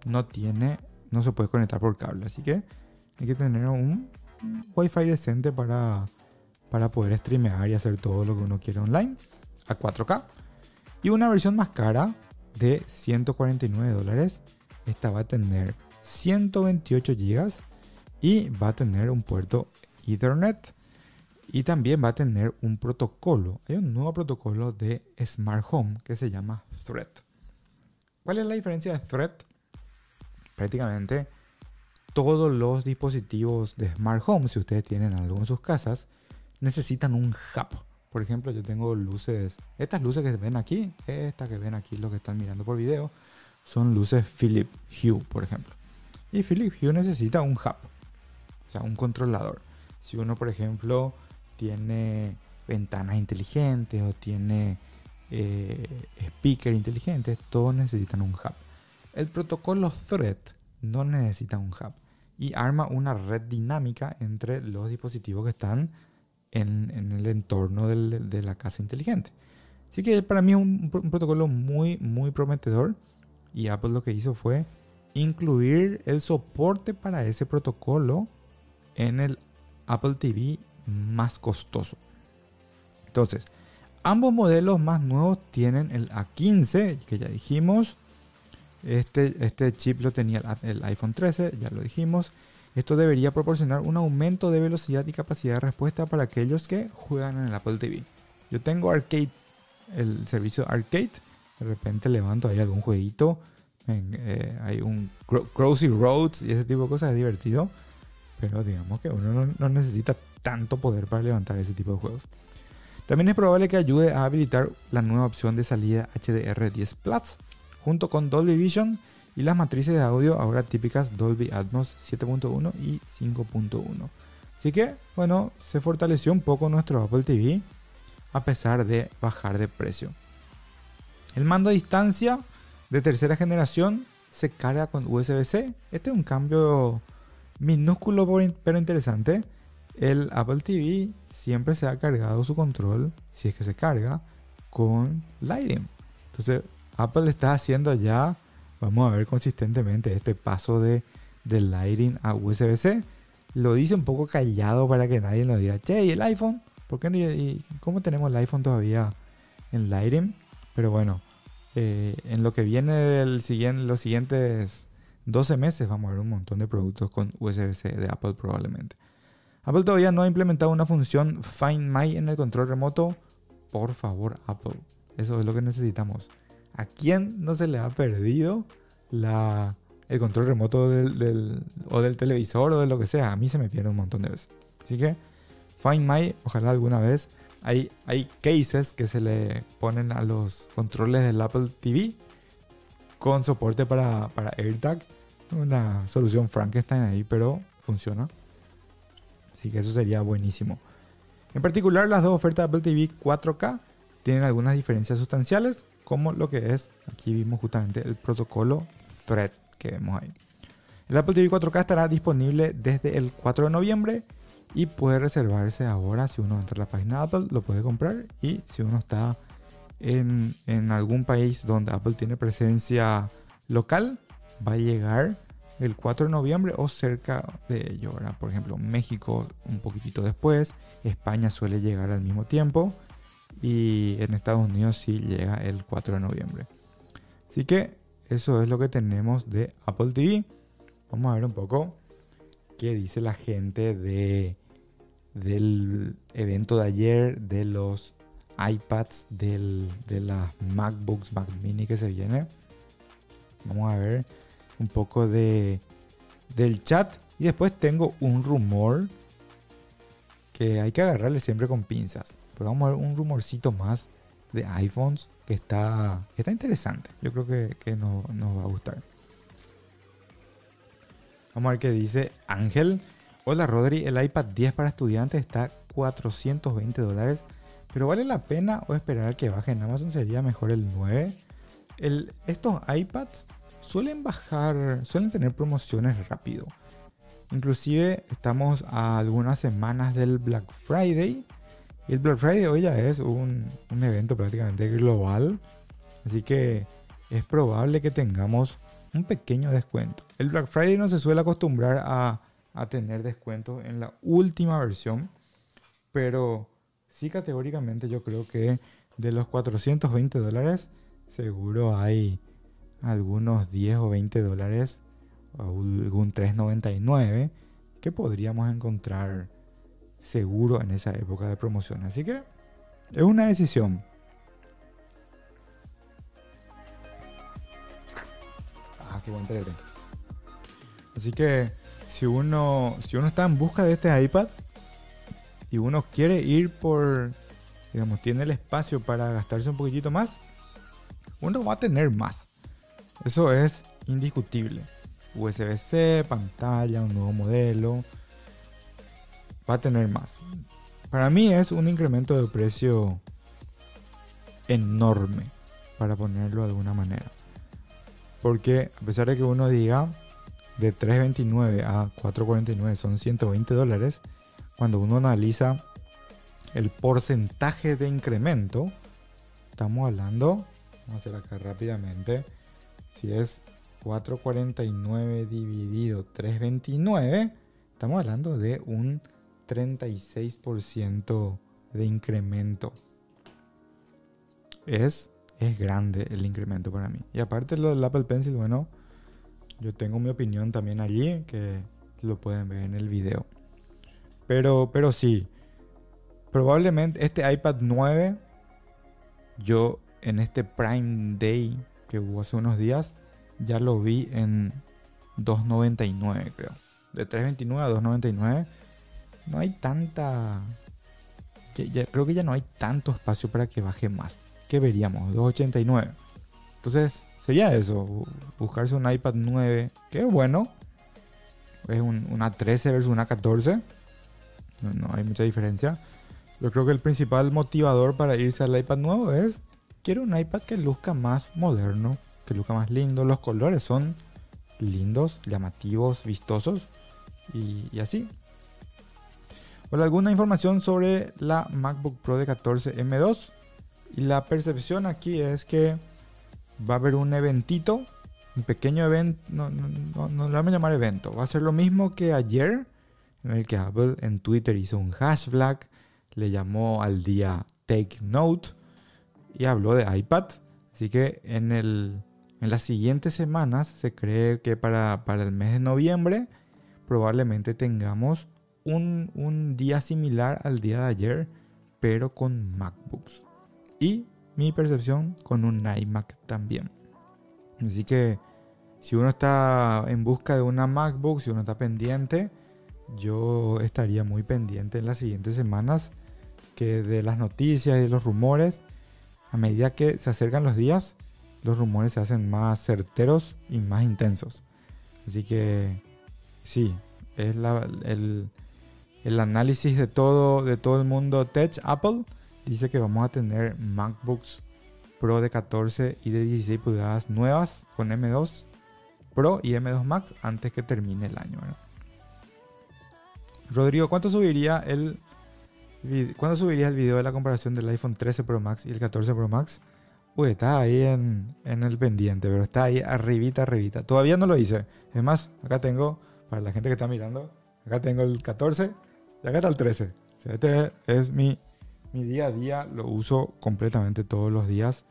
No tiene, no se puede conectar por cable. Así que hay que tener un Wi-Fi decente para, para poder streamear y hacer todo lo que uno quiere online a 4K. Y una versión más cara de 149 dólares. Esta va a tener 128 GB y va a tener un puerto Ethernet y también va a tener un protocolo. Hay un nuevo protocolo de Smart Home que se llama Thread. ¿Cuál es la diferencia de Thread? Prácticamente todos los dispositivos de Smart Home, si ustedes tienen algo en sus casas, necesitan un hub. Por ejemplo, yo tengo luces, estas luces que ven aquí, estas que ven aquí, los que están mirando por video, son luces Philip Hue, por ejemplo. Y Philip Hue necesita un hub, o sea, un controlador. Si uno, por ejemplo, tiene ventanas inteligentes o tiene eh, speaker inteligentes, todos necesitan un hub. El protocolo Thread no necesita un hub y arma una red dinámica entre los dispositivos que están en, el entorno de la casa inteligente. Así que para mí es un, protocolo muy, muy prometedor y Apple lo que hizo fue incluir el soporte para ese protocolo en el Apple TV más costoso. Entonces, ambos modelos más nuevos tienen el A15, que ya dijimos. Este, este chip lo tenía el, iPhone 13, ya lo dijimos. Esto debería proporcionar un aumento de velocidad y capacidad de respuesta para aquellos que juegan en el Apple TV. Yo tengo Arcade, el servicio Arcade. De repente levanto ahí algún jueguito. Eh, hay un Crossy Roads y ese tipo de cosas. Es divertido. Pero digamos que uno no necesita tanto poder para levantar ese tipo de juegos. También es probable que ayude a habilitar la nueva opción de salida HDR10 Plus, junto con Dolby Vision y las matrices de audio ahora típicas Dolby Atmos 7.1 y 5.1. Así que, bueno, se fortaleció un poco nuestro Apple TV a pesar de bajar de precio. El mando a distancia de tercera generación se carga con USB-C. Este es un cambio minúsculo pero interesante el Apple TV siempre se ha cargado su control, si es que se carga, con Lighting. Entonces, Apple está haciendo ya, vamos a ver consistentemente, este paso de, de Lighting a USB-C. Lo dice un poco callado para que nadie lo diga, che, ¿y el iPhone? ¿Por qué no? ¿Y cómo tenemos el iPhone todavía en Lighting? Pero bueno, eh, en lo que viene del siguiente, los siguientes 12 meses vamos a ver un montón de productos con USB-C de Apple probablemente. Apple todavía no ha implementado una función Find My en el control remoto. Por favor, Apple. Eso es lo que necesitamos. ¿A quién no se le ha perdido el control remoto del, o del televisor o de lo que sea? A mí se me pierde un montón de veces. Así que Find My, ojalá alguna vez. Hay, hay cases que se le ponen a los controles del Apple TV con soporte para, para AirTag. Una solución Frankenstein ahí, pero funciona. Así que eso sería buenísimo. En particular, las dos ofertas de Apple TV 4K tienen algunas diferencias sustanciales, como lo que es, aquí vimos justamente el protocolo Thread que vemos ahí. El Apple TV 4K estará disponible desde el 4 de noviembre y puede reservarse ahora si uno entra a la página de Apple, lo puede comprar y si uno está en, algún país donde Apple tiene presencia local, va a llegar el 4 de noviembre o cerca de ello. Por ejemplo, México un poquitito después, España suele llegar al mismo tiempo y en Estados Unidos sí llega el 4 de noviembre. Así que eso es lo que tenemos de Apple TV. Vamos a ver un poco qué dice la gente de, del evento de ayer, de los iPads, de las MacBooks, Mac Mini que se viene. Vamos a ver un poco de, del chat. Y después tengo un rumor que hay que agarrarle siempre con pinzas. Pero vamos a ver un rumorcito más de iPhones que está, está interesante. Yo creo que, que nos, nos va a gustar. Vamos a ver qué dice Ángel. Hola Rodri, el iPad 10 para estudiantes está 420 dólares. Pero vale la pena o esperar que baje en Amazon sería mejor el 9. El, estos iPads suelen bajar, suelen tener promociones rápido. Inclusive estamos a algunas semanas del Black Friday. Y el Black Friday hoy ya es un, un evento prácticamente global. Así que es probable que tengamos un pequeño descuento. El Black Friday no se suele acostumbrar a, a tener descuentos en la última versión. Pero sí categóricamente yo creo que de los 420 dólares seguro hay algunos 10 o 20 dólares o algún 3.99 que podríamos encontrar seguro en esa época de promoción. Así que es una decisión. Ah. Así que si uno, si uno está en busca de este iPad y uno quiere ir por, digamos, tiene el espacio para gastarse un poquitito más, uno va a tener más. Eso es indiscutible. USB-C, pantalla, un nuevo modelo. Va a tener más. Para mí es un incremento de precio enorme, para ponerlo de alguna manera. Porque a pesar de que uno diga de 3.29 a 4.49 son 120 dólares, cuando uno analiza el porcentaje de incremento, estamos hablando, vamos a hacer acá rápidamente, si es 449 dividido 329, estamos hablando de un 36% de incremento. Es, es grande el incremento para mí. Y aparte lo del Apple Pencil, bueno, yo tengo mi opinión también allí, que lo pueden ver en el video. Pero, pero sí, probablemente este iPad 9, yo en este Prime Day que hubo hace unos días, ya lo vi en 2.99 creo. De 3.29 a 2.99 no hay tanta... creo que ya no hay tanto espacio para que baje más. ¿Qué veríamos? 2.89. Entonces sería eso, buscarse un iPad 9, que bueno. Es una 13 versus una 14. No, no hay mucha diferencia. Yo creo que el principal motivador para irse al iPad nuevo es quiero un iPad que luzca más moderno, que luzca más lindo. Los colores son lindos, llamativos, vistosos y, así. Hola, alguna información sobre la MacBook Pro de 14 M2. Y la percepción aquí es que va a haber un eventito, un pequeño evento, no, no lo vamos a llamar evento, va a ser lo mismo que ayer, en el que Apple en Twitter hizo un hashtag, le llamó al día Take Note y habló de iPad. Así que en, el, en las siguientes semanas se cree que para, para el mes de noviembre probablemente tengamos un, día similar al día de ayer, pero con MacBooks. Y mi percepción con un iMac también. Así que si uno está en busca de una MacBook, si uno está pendiente, yo estaría muy pendiente en las siguientes semanas que de las noticias y los rumores, a medida que se acercan los días, los rumores se hacen más certeros y más intensos. Así que sí, es el, el análisis de todo, de todo el mundo tech Apple dice que vamos a tener MacBooks Pro de 14 y de 16 pulgadas nuevas con M2 Pro y M2 Max antes que termine el año. Rodrigo, ¿cuánto subiría el ¿cuándo subiría el video de la comparación del iPhone 13 Pro Max y el 14 Pro Max? Uy, está ahí en, en el pendiente, pero está ahí arribita, arribita. Todavía no lo hice. Es más, acá tengo, para la gente que está mirando, acá tengo el 14 acá está el 13. este es mi mi día a día lo uso completamente todos los días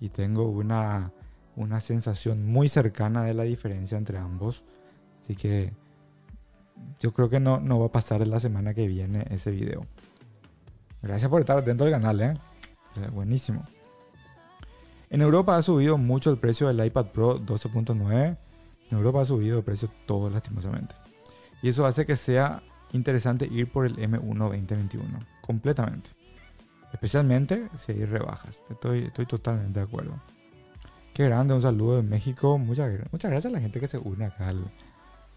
y tengo una, una sensación muy cercana de la diferencia entre ambos. Así que yo creo que no, no va a pasar la semana que viene ese video. Gracias por estar atento al canal, ¿eh? Buenísimo. En Europa ha subido mucho el precio del iPad Pro 12.9. En Europa ha subido el precio todo lastimosamente. Y eso hace que sea interesante ir por el M1 2021. Completamente. Especialmente si hay rebajas. Estoy, estoy totalmente de acuerdo. Qué grande, un saludo de México. Muchas, muchas gracias a la gente que se une acá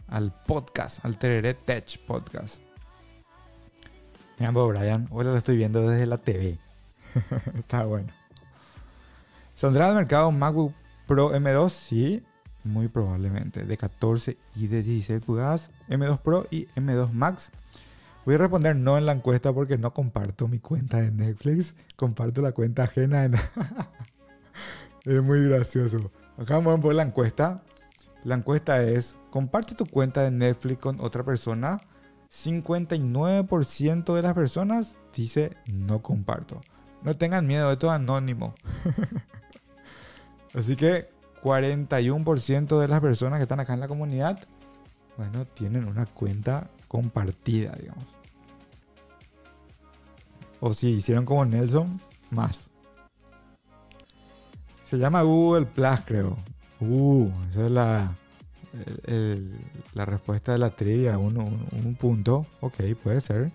al, podcast, al Tereré Tech Podcast. Mira, Brian, hola, lo estoy viendo desde la TV. Está bueno. ¿Saldrá al mercado MacBook Pro M2? Sí, muy probablemente. De 14 y de 16 pulgadas, M2 Pro y M2 Max Voy a responder no en la encuesta porque no comparto mi cuenta de Netflix. Comparto la cuenta ajena. es muy gracioso. Acá vamos a poner la encuesta. La encuesta es, comparte tu cuenta de Netflix con otra persona. 59% de las personas dice no comparto. No tengan miedo, esto es anónimo. Así que 41% de las personas que están acá en la comunidad, bueno, tienen una cuenta compartida, digamos. O si hicieron como Nelson, más. Se llama Google Plus, creo. Uh, esa es la, la respuesta de la trivia. Un, un, punto. Ok, puede ser.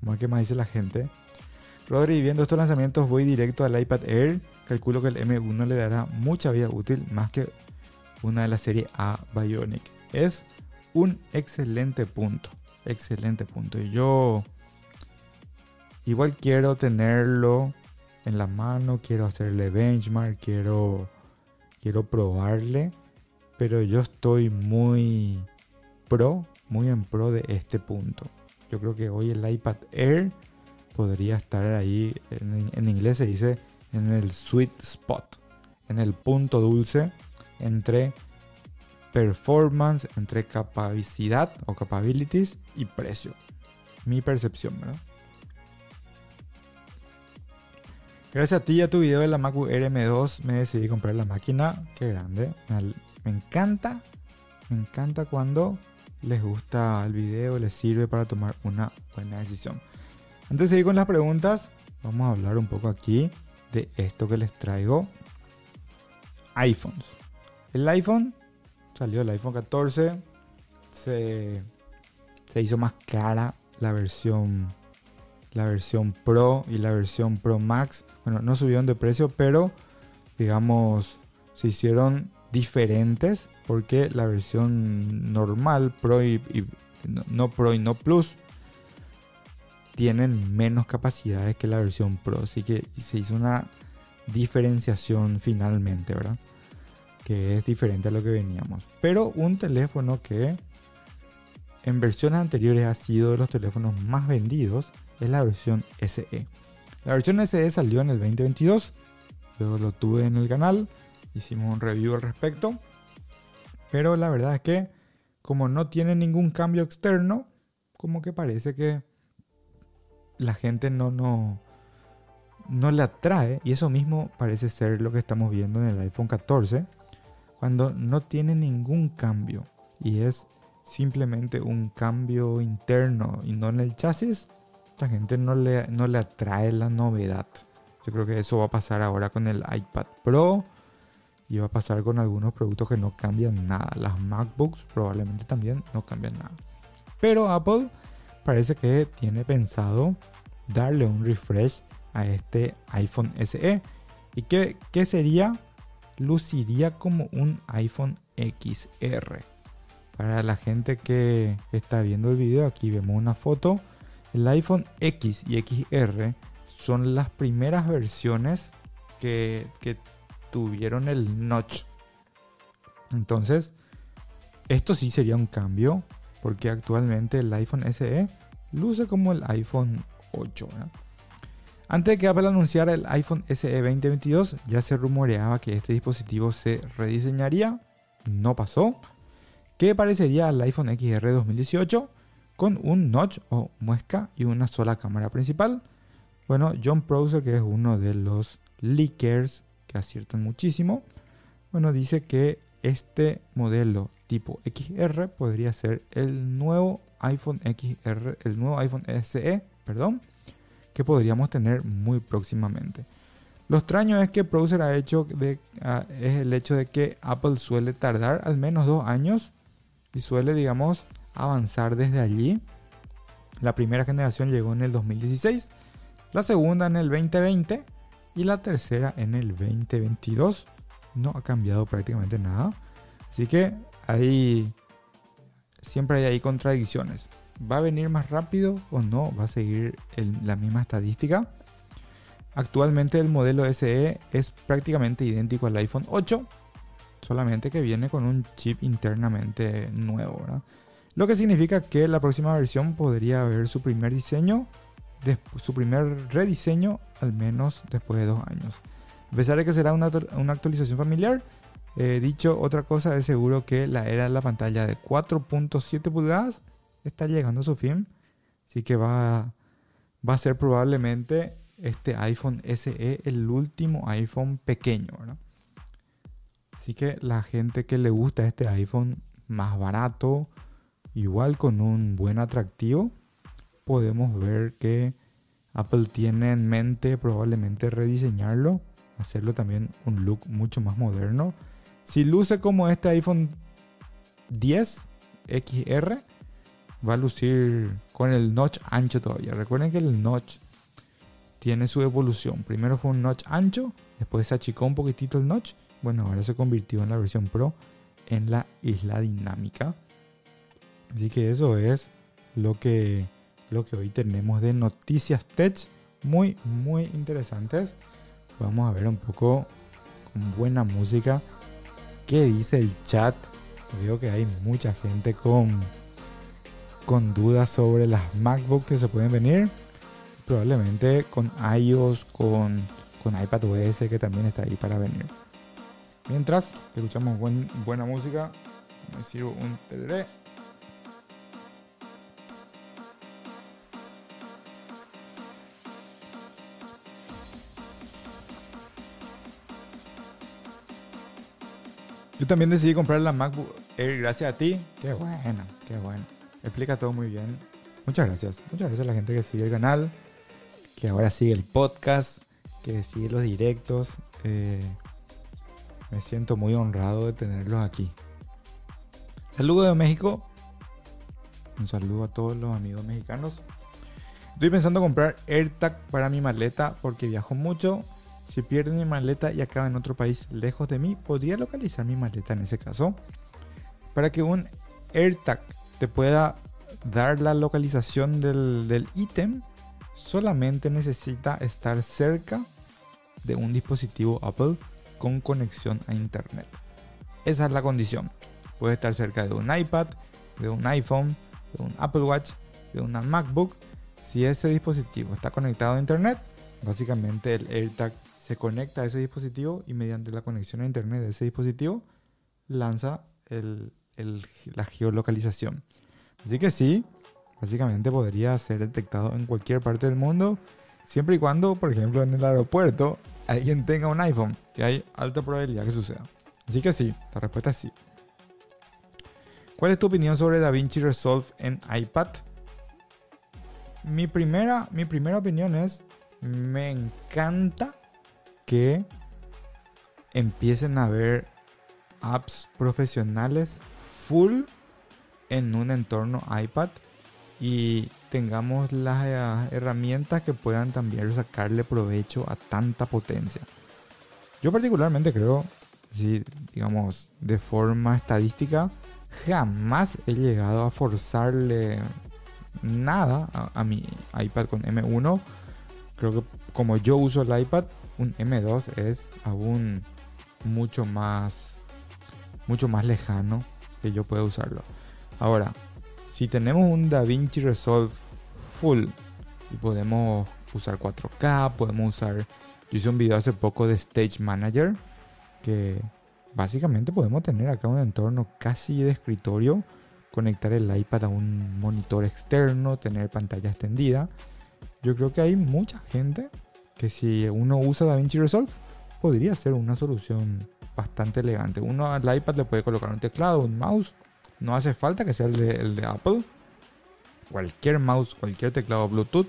Como que más dice la gente. Rodri, viendo estos lanzamientos, voy directo al iPad Air. Calculo que el M1 le dará mucha vida útil más que una de la serie A Bionic. Es un excelente punto. Excelente punto. Y yo igual quiero tenerlo en la mano, quiero hacerle benchmark, quiero, quiero probarle. Pero yo estoy muy pro, muy en pro de este punto. Yo creo que hoy el iPad Air podría estar ahí, en, inglés se dice en el sweet spot, en el punto dulce entre performance, entre capacidad o capabilities y precio. Mi percepción, ¿verdad? Gracias a ti y a tu video de la MacBook Air M2 me decidí comprar la máquina. Qué grande. Me encanta, me encanta cuando les gusta el video, les sirve para tomar una buena decisión. Antes de seguir con las preguntas, vamos a hablar un poco aquí de esto que les traigo. iPhones. El iPhone salió el iPhone 14, se, hizo más cara la versión, la versión Pro y la versión Pro Max. Bueno, no subieron de precio, pero digamos, se hicieron diferentes porque la versión normal, Pro y, no Pro y no Plus, tienen menos capacidades que la versión Pro. Así que se hizo una diferenciación finalmente, ¿verdad? que es diferente a lo que veníamos. Pero un teléfono que en versiones anteriores ha sido de los teléfonos más vendidos es la versión SE. La versión SE salió en el 2022, yo lo tuve en el canal, hicimos un review al respecto, pero la verdad es que como no tiene ningún cambio externo, como que parece que la gente no, no, no le atrae, y eso mismo parece ser lo que estamos viendo en el iPhone 14, cuando no tiene ningún cambio y es simplemente un cambio interno y no en el chasis, la gente no le, no le atrae la novedad. Yo creo que eso va a pasar ahora con el iPad Pro y va a pasar con algunos productos que no cambian nada. Las MacBooks probablemente también no cambian nada. Pero Apple parece que tiene pensado darle un refresh a este iPhone SE. ¿Y qué, sería? Luciría como un iPhone XR. Para la gente que está viendo el video, aquí vemos una foto. El iPhone X y XR son las primeras versiones que, que tuvieron el notch. Entonces, esto sí sería un cambio, porque actualmente el iPhone SE luce como el iPhone 8. Antes de que Apple anunciara el iPhone SE 2022, ya se rumoreaba que este dispositivo se rediseñaría. No pasó. Que parecería al iPhone XR 2018 con un notch o muesca y una sola cámara principal. Bueno, John Prosser, que es uno de los leakers que aciertan muchísimo, bueno, dice que este modelo tipo XR podría ser el nuevo iPhone XR, el nuevo iPhone SE, perdón, que podríamos tener muy próximamente. Lo extraño es que Browser ha hecho de, es el hecho de que Apple suele tardar al menos dos años y suele, digamos, avanzar desde allí. La primera generación llegó en el 2016, la segunda en el 2020 y la tercera en el 2022. No ha cambiado prácticamente nada. Así que ahí siempre hay ahí contradicciones. ¿Va a venir más rápido o no? ¿Va a seguir la misma estadística? Actualmente el modelo SE es prácticamente idéntico al iPhone 8, solamente que viene con un chip internamente nuevo. Lo que significa que la próxima versión podría ver su primer diseño, su primer rediseño al menos después de dos años. A pesar de que será una, actualización familiar, eh, dicho otra cosa, es seguro que la era de la pantalla de 4.7 pulgadas está llegando a su fin. Así que va, va a ser probablemente este iPhone SE el último iPhone pequeño. Así que la gente que le gusta este iPhone más barato, igual con un buen atractivo, podemos ver que Apple tiene en mente probablemente rediseñarlo, hacerlo también un look mucho más moderno. Si luce como este iPhone 10 XR, va a lucir con el notch ancho todavía. Recuerden que el notch tiene su evolución. Primero fue un notch ancho, después se achicó un poquitito el notch. Bueno, ahora se convirtió en la versión Pro en la isla dinámica. Así que eso es lo que, lo que hoy tenemos de noticias tech. Muy, muy interesantes. Vamos a ver un poco con buena música qué dice el chat. Veo que hay mucha gente con con dudas sobre las MacBook que se pueden venir. Probablemente con iOS, con, con iPadOS que también está ahí para venir. Mientras escuchamos buena música, me sirvo un TDD. Yo también decidí comprar la MacBook Air gracias a ti. Qué bueno, qué bueno explica todo muy bien. Muchas gracias. Muchas gracias a la gente que sigue el canal, que ahora sigue el podcast, que sigue los directos. Eh, me siento muy honrado de tenerlos aquí. Saludo de México. Un saludo a todos los amigos mexicanos. Estoy pensando comprar AirTag para mi maleta porque viajo mucho. Si pierdo mi maleta y acaba en otro país lejos de mí, podría localizar mi maleta en ese caso. Para que un AirTag te pueda dar la localización del ítem, solamente necesita estar cerca de un dispositivo Apple con conexión a Internet. Esa es la condición. Puede estar cerca de un iPad, de un iPhone, de un Apple Watch, de una MacBook, si ese dispositivo está conectado a Internet, básicamente el AirTag se conecta a ese dispositivo y mediante la conexión a Internet de ese dispositivo lanza la geolocalización. Así que sí, básicamente podría ser detectado en cualquier parte del mundo, siempre y cuando, por ejemplo, en el aeropuerto alguien tenga un iPhone, que hay alta probabilidad que suceda. Así que sí, la respuesta es sí. ¿Cuál es tu opinión sobre DaVinci Resolve en iPad? Mi primera, mi primera opinión es, me encanta que empiecen a ver apps profesionales full en un entorno iPad y tengamos las eh, herramientas que puedan también sacarle provecho a tanta potencia. Yo particularmente creo, si digamos de forma estadística, jamás he llegado a forzarle nada a, mi iPad con M1. Creo que como yo uso el iPad, un M2 es aún mucho más mucho más lejano que yo pueda usarlo. Ahora, si tenemos un DaVinci Resolve full y podemos usar 4K, podemos usar yo hice un video hace poco de Stage Manager que básicamente podemos tener acá un entorno casi de escritorio conectar el iPad a un monitor externo, tener pantalla extendida. Yo creo que hay mucha gente que si uno usa DaVinci Resolve podría ser una solución bastante elegante. Uno al iPad le puede colocar un teclado, un mouse. No hace falta que sea el de, Apple. Cualquier mouse, cualquier teclado Bluetooth,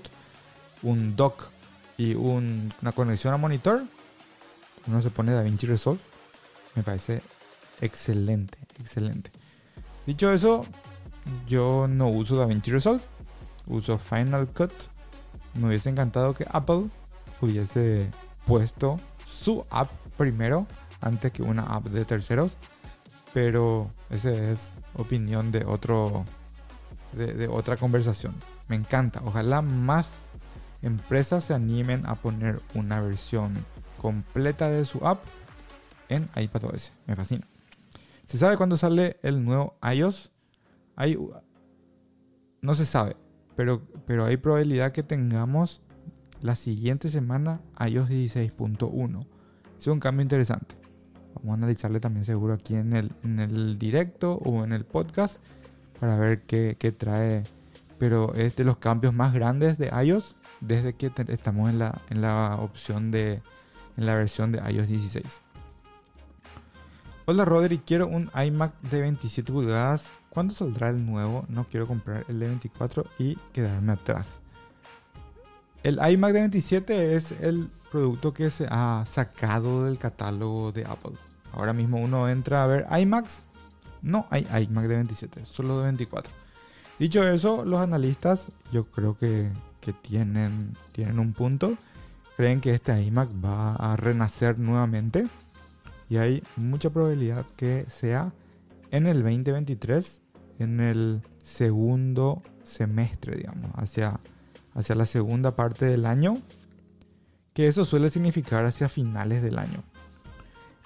un dock y una conexión a monitor. Uno se pone DaVinci Resolve. Me parece excelente, excelente. Dicho eso, yo no uso DaVinci Resolve, uso Final Cut. Me hubiese encantado que Apple hubiese puesto su app primero antes que una app de terceros. Pero esa es opinión de otro de, otra conversación. Me encanta. Ojalá más empresas se animen a poner una versión completa de su app en iPadOS. Me fascina. ¿Se sabe cuándo sale el nuevo iOS? Hay, no se sabe, pero, pero hay probabilidad que tengamos la siguiente semana iOS 16.1. Es un cambio interesante. Vamos a analizarle también seguro aquí en el, en el directo o en el podcast para ver qué, qué, trae. Pero es de los cambios más grandes de iOS desde que estamos en la, en la opción de en la versión de iOS 16. Hola Rodri, quiero un iMac de 27 pulgadas. ¿Cuándo saldrá el nuevo? No quiero comprar el de 24 y quedarme atrás. El iMac de 27 es el producto que se ha sacado del catálogo de Apple. Ahora mismo uno entra a ver iMacs. No hay iMac de 27, solo de 24. Dicho eso, los analistas yo creo que, que tienen, tienen un punto. Creen que este iMac va a renacer nuevamente y hay mucha probabilidad que sea en el 2023, en el segundo semestre, digamos, hacia, hacia la segunda parte del año, que eso suele significar hacia finales del año.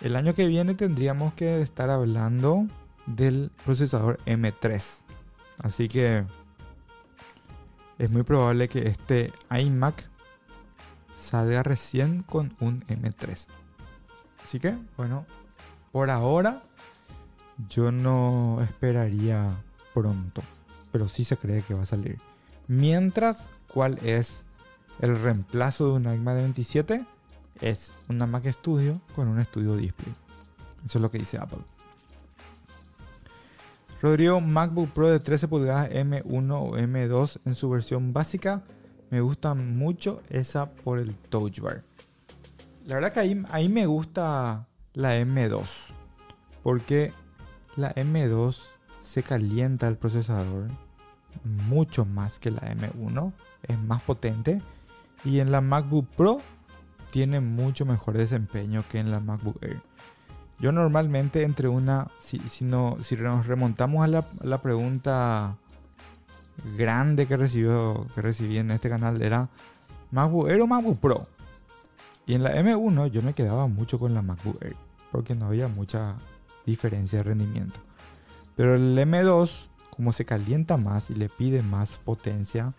El año que viene tendríamos que estar hablando del procesador M3. Así que es muy probable que este iMac salga recién con un M3. Así que, bueno, por ahora yo no esperaría pronto, pero sí se cree que va a salir. Mientras, ¿cuál es el reemplazo de una iMac de 27? Es una Mac Studio con un Studio Display. Eso es lo que dice Apple. Rodrigo, MacBook Pro de 13 pulgadas M1 o M2 en su versión básica. Me gusta mucho esa por el Touch Bar. La verdad que ahí, me gusta la M2. Porque la M2 se calienta el procesador mucho más que la M1. Es más potente. Y en la MacBook Pro tiene mucho mejor desempeño que en la MacBook Air. Yo normalmente entre una, si, si, si nos remontamos a la, la, pregunta grande que, recibió, que recibí en este canal, era MacBook Air o MacBook Pro. Y en la M1 yo me quedaba mucho con la MacBook Air, porque no había mucha diferencia de rendimiento. Pero el M2, como se calienta más y le pide más potencia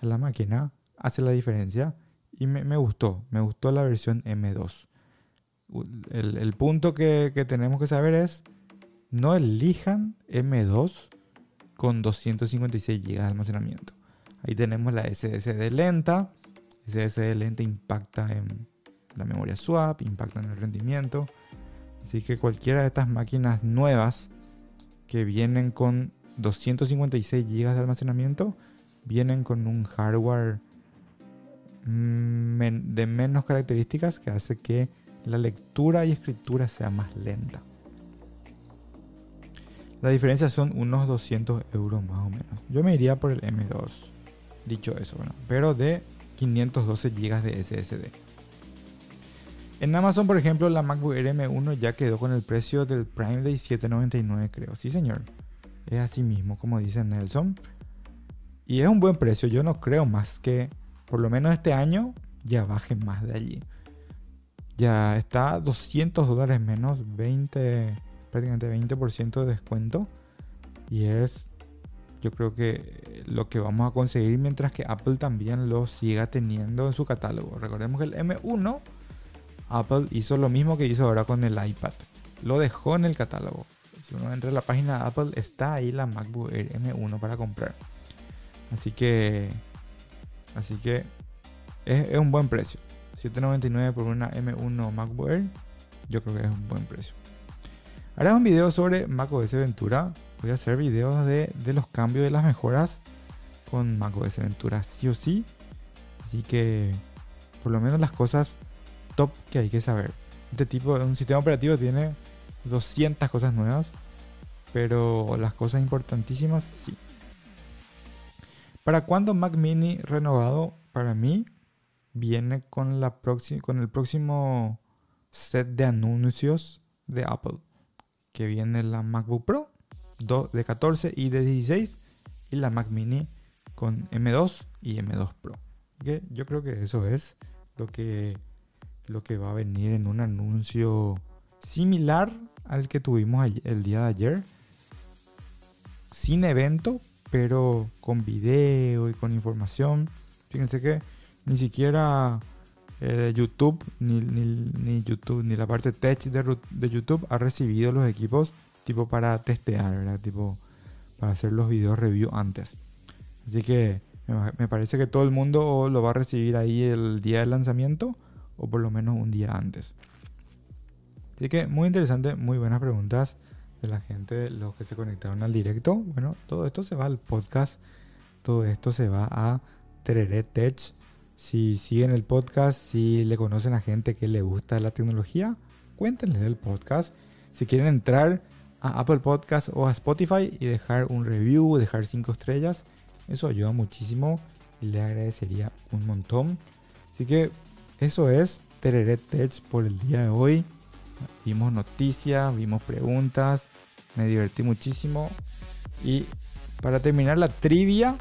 a la máquina, hace la diferencia. Y me, gustó, me gustó la versión M2. El, punto que, que, tenemos que saber es, no elijan M2 con 256 GB de almacenamiento. Ahí tenemos la SSD lenta. SSD lenta impacta en la memoria swap, impacta en el rendimiento. Así que cualquiera de estas máquinas nuevas que vienen con 256 GB de almacenamiento, vienen con un hardware mm, de menos características que hace que la lectura y escritura sea más lenta. La diferencia son unos 200 euros más o menos. Yo me iría por el M2, dicho eso, pero de 512 GB de SSD. En Amazon, por ejemplo, la MacBook Air M1 ya quedó con el precio del Prime Day 799, creo. Sí, señor. Es así mismo, como dice Nelson. Y es un buen precio. Yo no creo más que, por lo menos este año, ya baje más de allí. Ya está 200 dólares menos, 20, prácticamente 20% de descuento. Y es, yo creo que lo que vamos a conseguir mientras que Apple también lo siga teniendo en su catálogo. Recordemos que el M1 Apple hizo lo mismo que hizo ahora con el iPad. Lo dejó en el catálogo. Si uno entra a la página de Apple, está ahí la MacBook Air M1 para comprar. Así que. Así que. Es, un buen precio. 7.99 por una M1 MacBook Air. Yo creo que es un buen precio. Haré un video sobre macOS Ventura. Voy a hacer videos de, de los cambios de las mejoras con macOS Ventura, sí o sí. Así que. Por lo menos las cosas top que hay que saber. Este tipo, un sistema operativo tiene 200 cosas nuevas, pero las cosas importantísimas sí. ¿Para cuándo Mac Mini renovado? Para mí viene con, la con el próximo set de anuncios de Apple, que viene la MacBook Pro de 14 y de 16 y la Mac Mini con M2 y M2 Pro. Yo creo que eso es lo que lo que va a venir en un anuncio similar al que tuvimos el día de ayer. Sin evento, pero con video y con información. Fíjense que ni siquiera eh, YouTube, ni, YouTube, ni la parte tech de, de, YouTube ha recibido los equipos tipo para testear, Tipo para hacer los videos review antes. Así que me parece que todo el mundo lo va a recibir ahí el día del lanzamiento o por lo menos un día antes. Así que muy interesante, muy buenas preguntas de la gente, los que se conectaron al directo. Bueno, todo esto se va al podcast, todo esto se va a Tereret Tech. Si siguen el podcast, si le conocen a gente que le gusta la tecnología, cuéntenle del podcast. Si quieren entrar a Apple Podcast o a Spotify y dejar un review, dejar cinco estrellas, eso ayuda muchísimo y le agradecería un montón. Así que eso es Tereret Tech por el día de hoy. Vimos noticias, vimos preguntas, me divertí muchísimo. Y para terminar la trivia,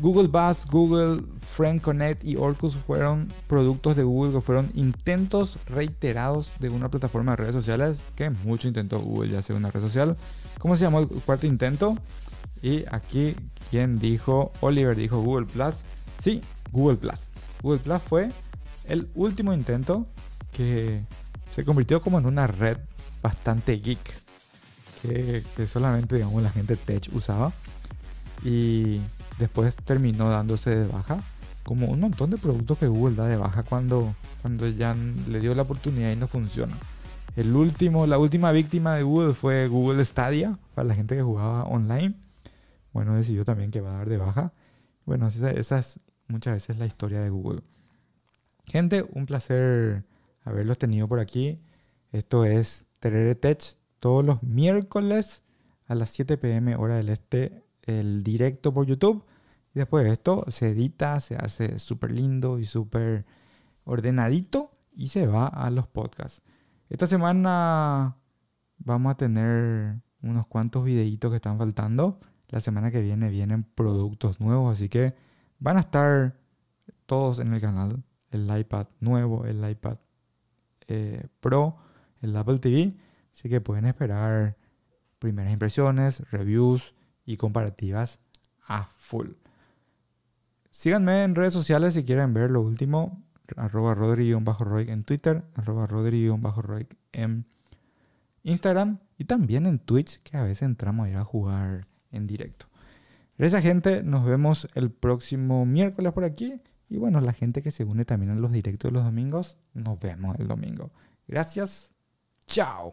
Google Buzz, Google Friend Connect y Orcus fueron productos de Google que fueron intentos reiterados de una plataforma de redes sociales que mucho intentó Google ya hacer una red social. ¿Cómo se llamó el cuarto intento? Y aquí, ¿quién dijo? Oliver dijo Google Plus. Sí, Google Plus. Google Plus fue el último intento que se convirtió como en una red bastante geek que, solamente digamos la gente tech usaba y después terminó dándose de baja como un montón de productos que Google da de baja cuando, cuando ya le dio la oportunidad y no funciona. El último, la última víctima de Google fue Google Stadia para la gente que jugaba online. Bueno, decidió también que va a dar de baja. Bueno, esa, esa es muchas veces la historia de Google. Gente, un placer haberlos tenido por aquí. Esto es Terere Tech todos los miércoles a las 7 pm hora del este, el directo por YouTube. Y después de esto se edita, se hace súper lindo y súper ordenadito y se va a los podcasts. Esta semana vamos a tener unos cuantos videitos que están faltando. La semana que viene vienen productos nuevos, así que Van a estar todos en el canal. El iPad nuevo, el iPad eh, Pro, el Apple TV. Así que pueden esperar primeras impresiones, reviews y comparativas a full. Síganme en redes sociales si quieren ver lo último. Arroba Rodri-Roig en Twitter, arroba Rodri-Roig en Instagram y también en Twitch, que a veces entramos a ir a jugar en directo. Gracias gente, nos vemos el próximo miércoles por aquí. Y bueno, la gente que se une también en los directos de los domingos, nos vemos el domingo. Gracias, chao.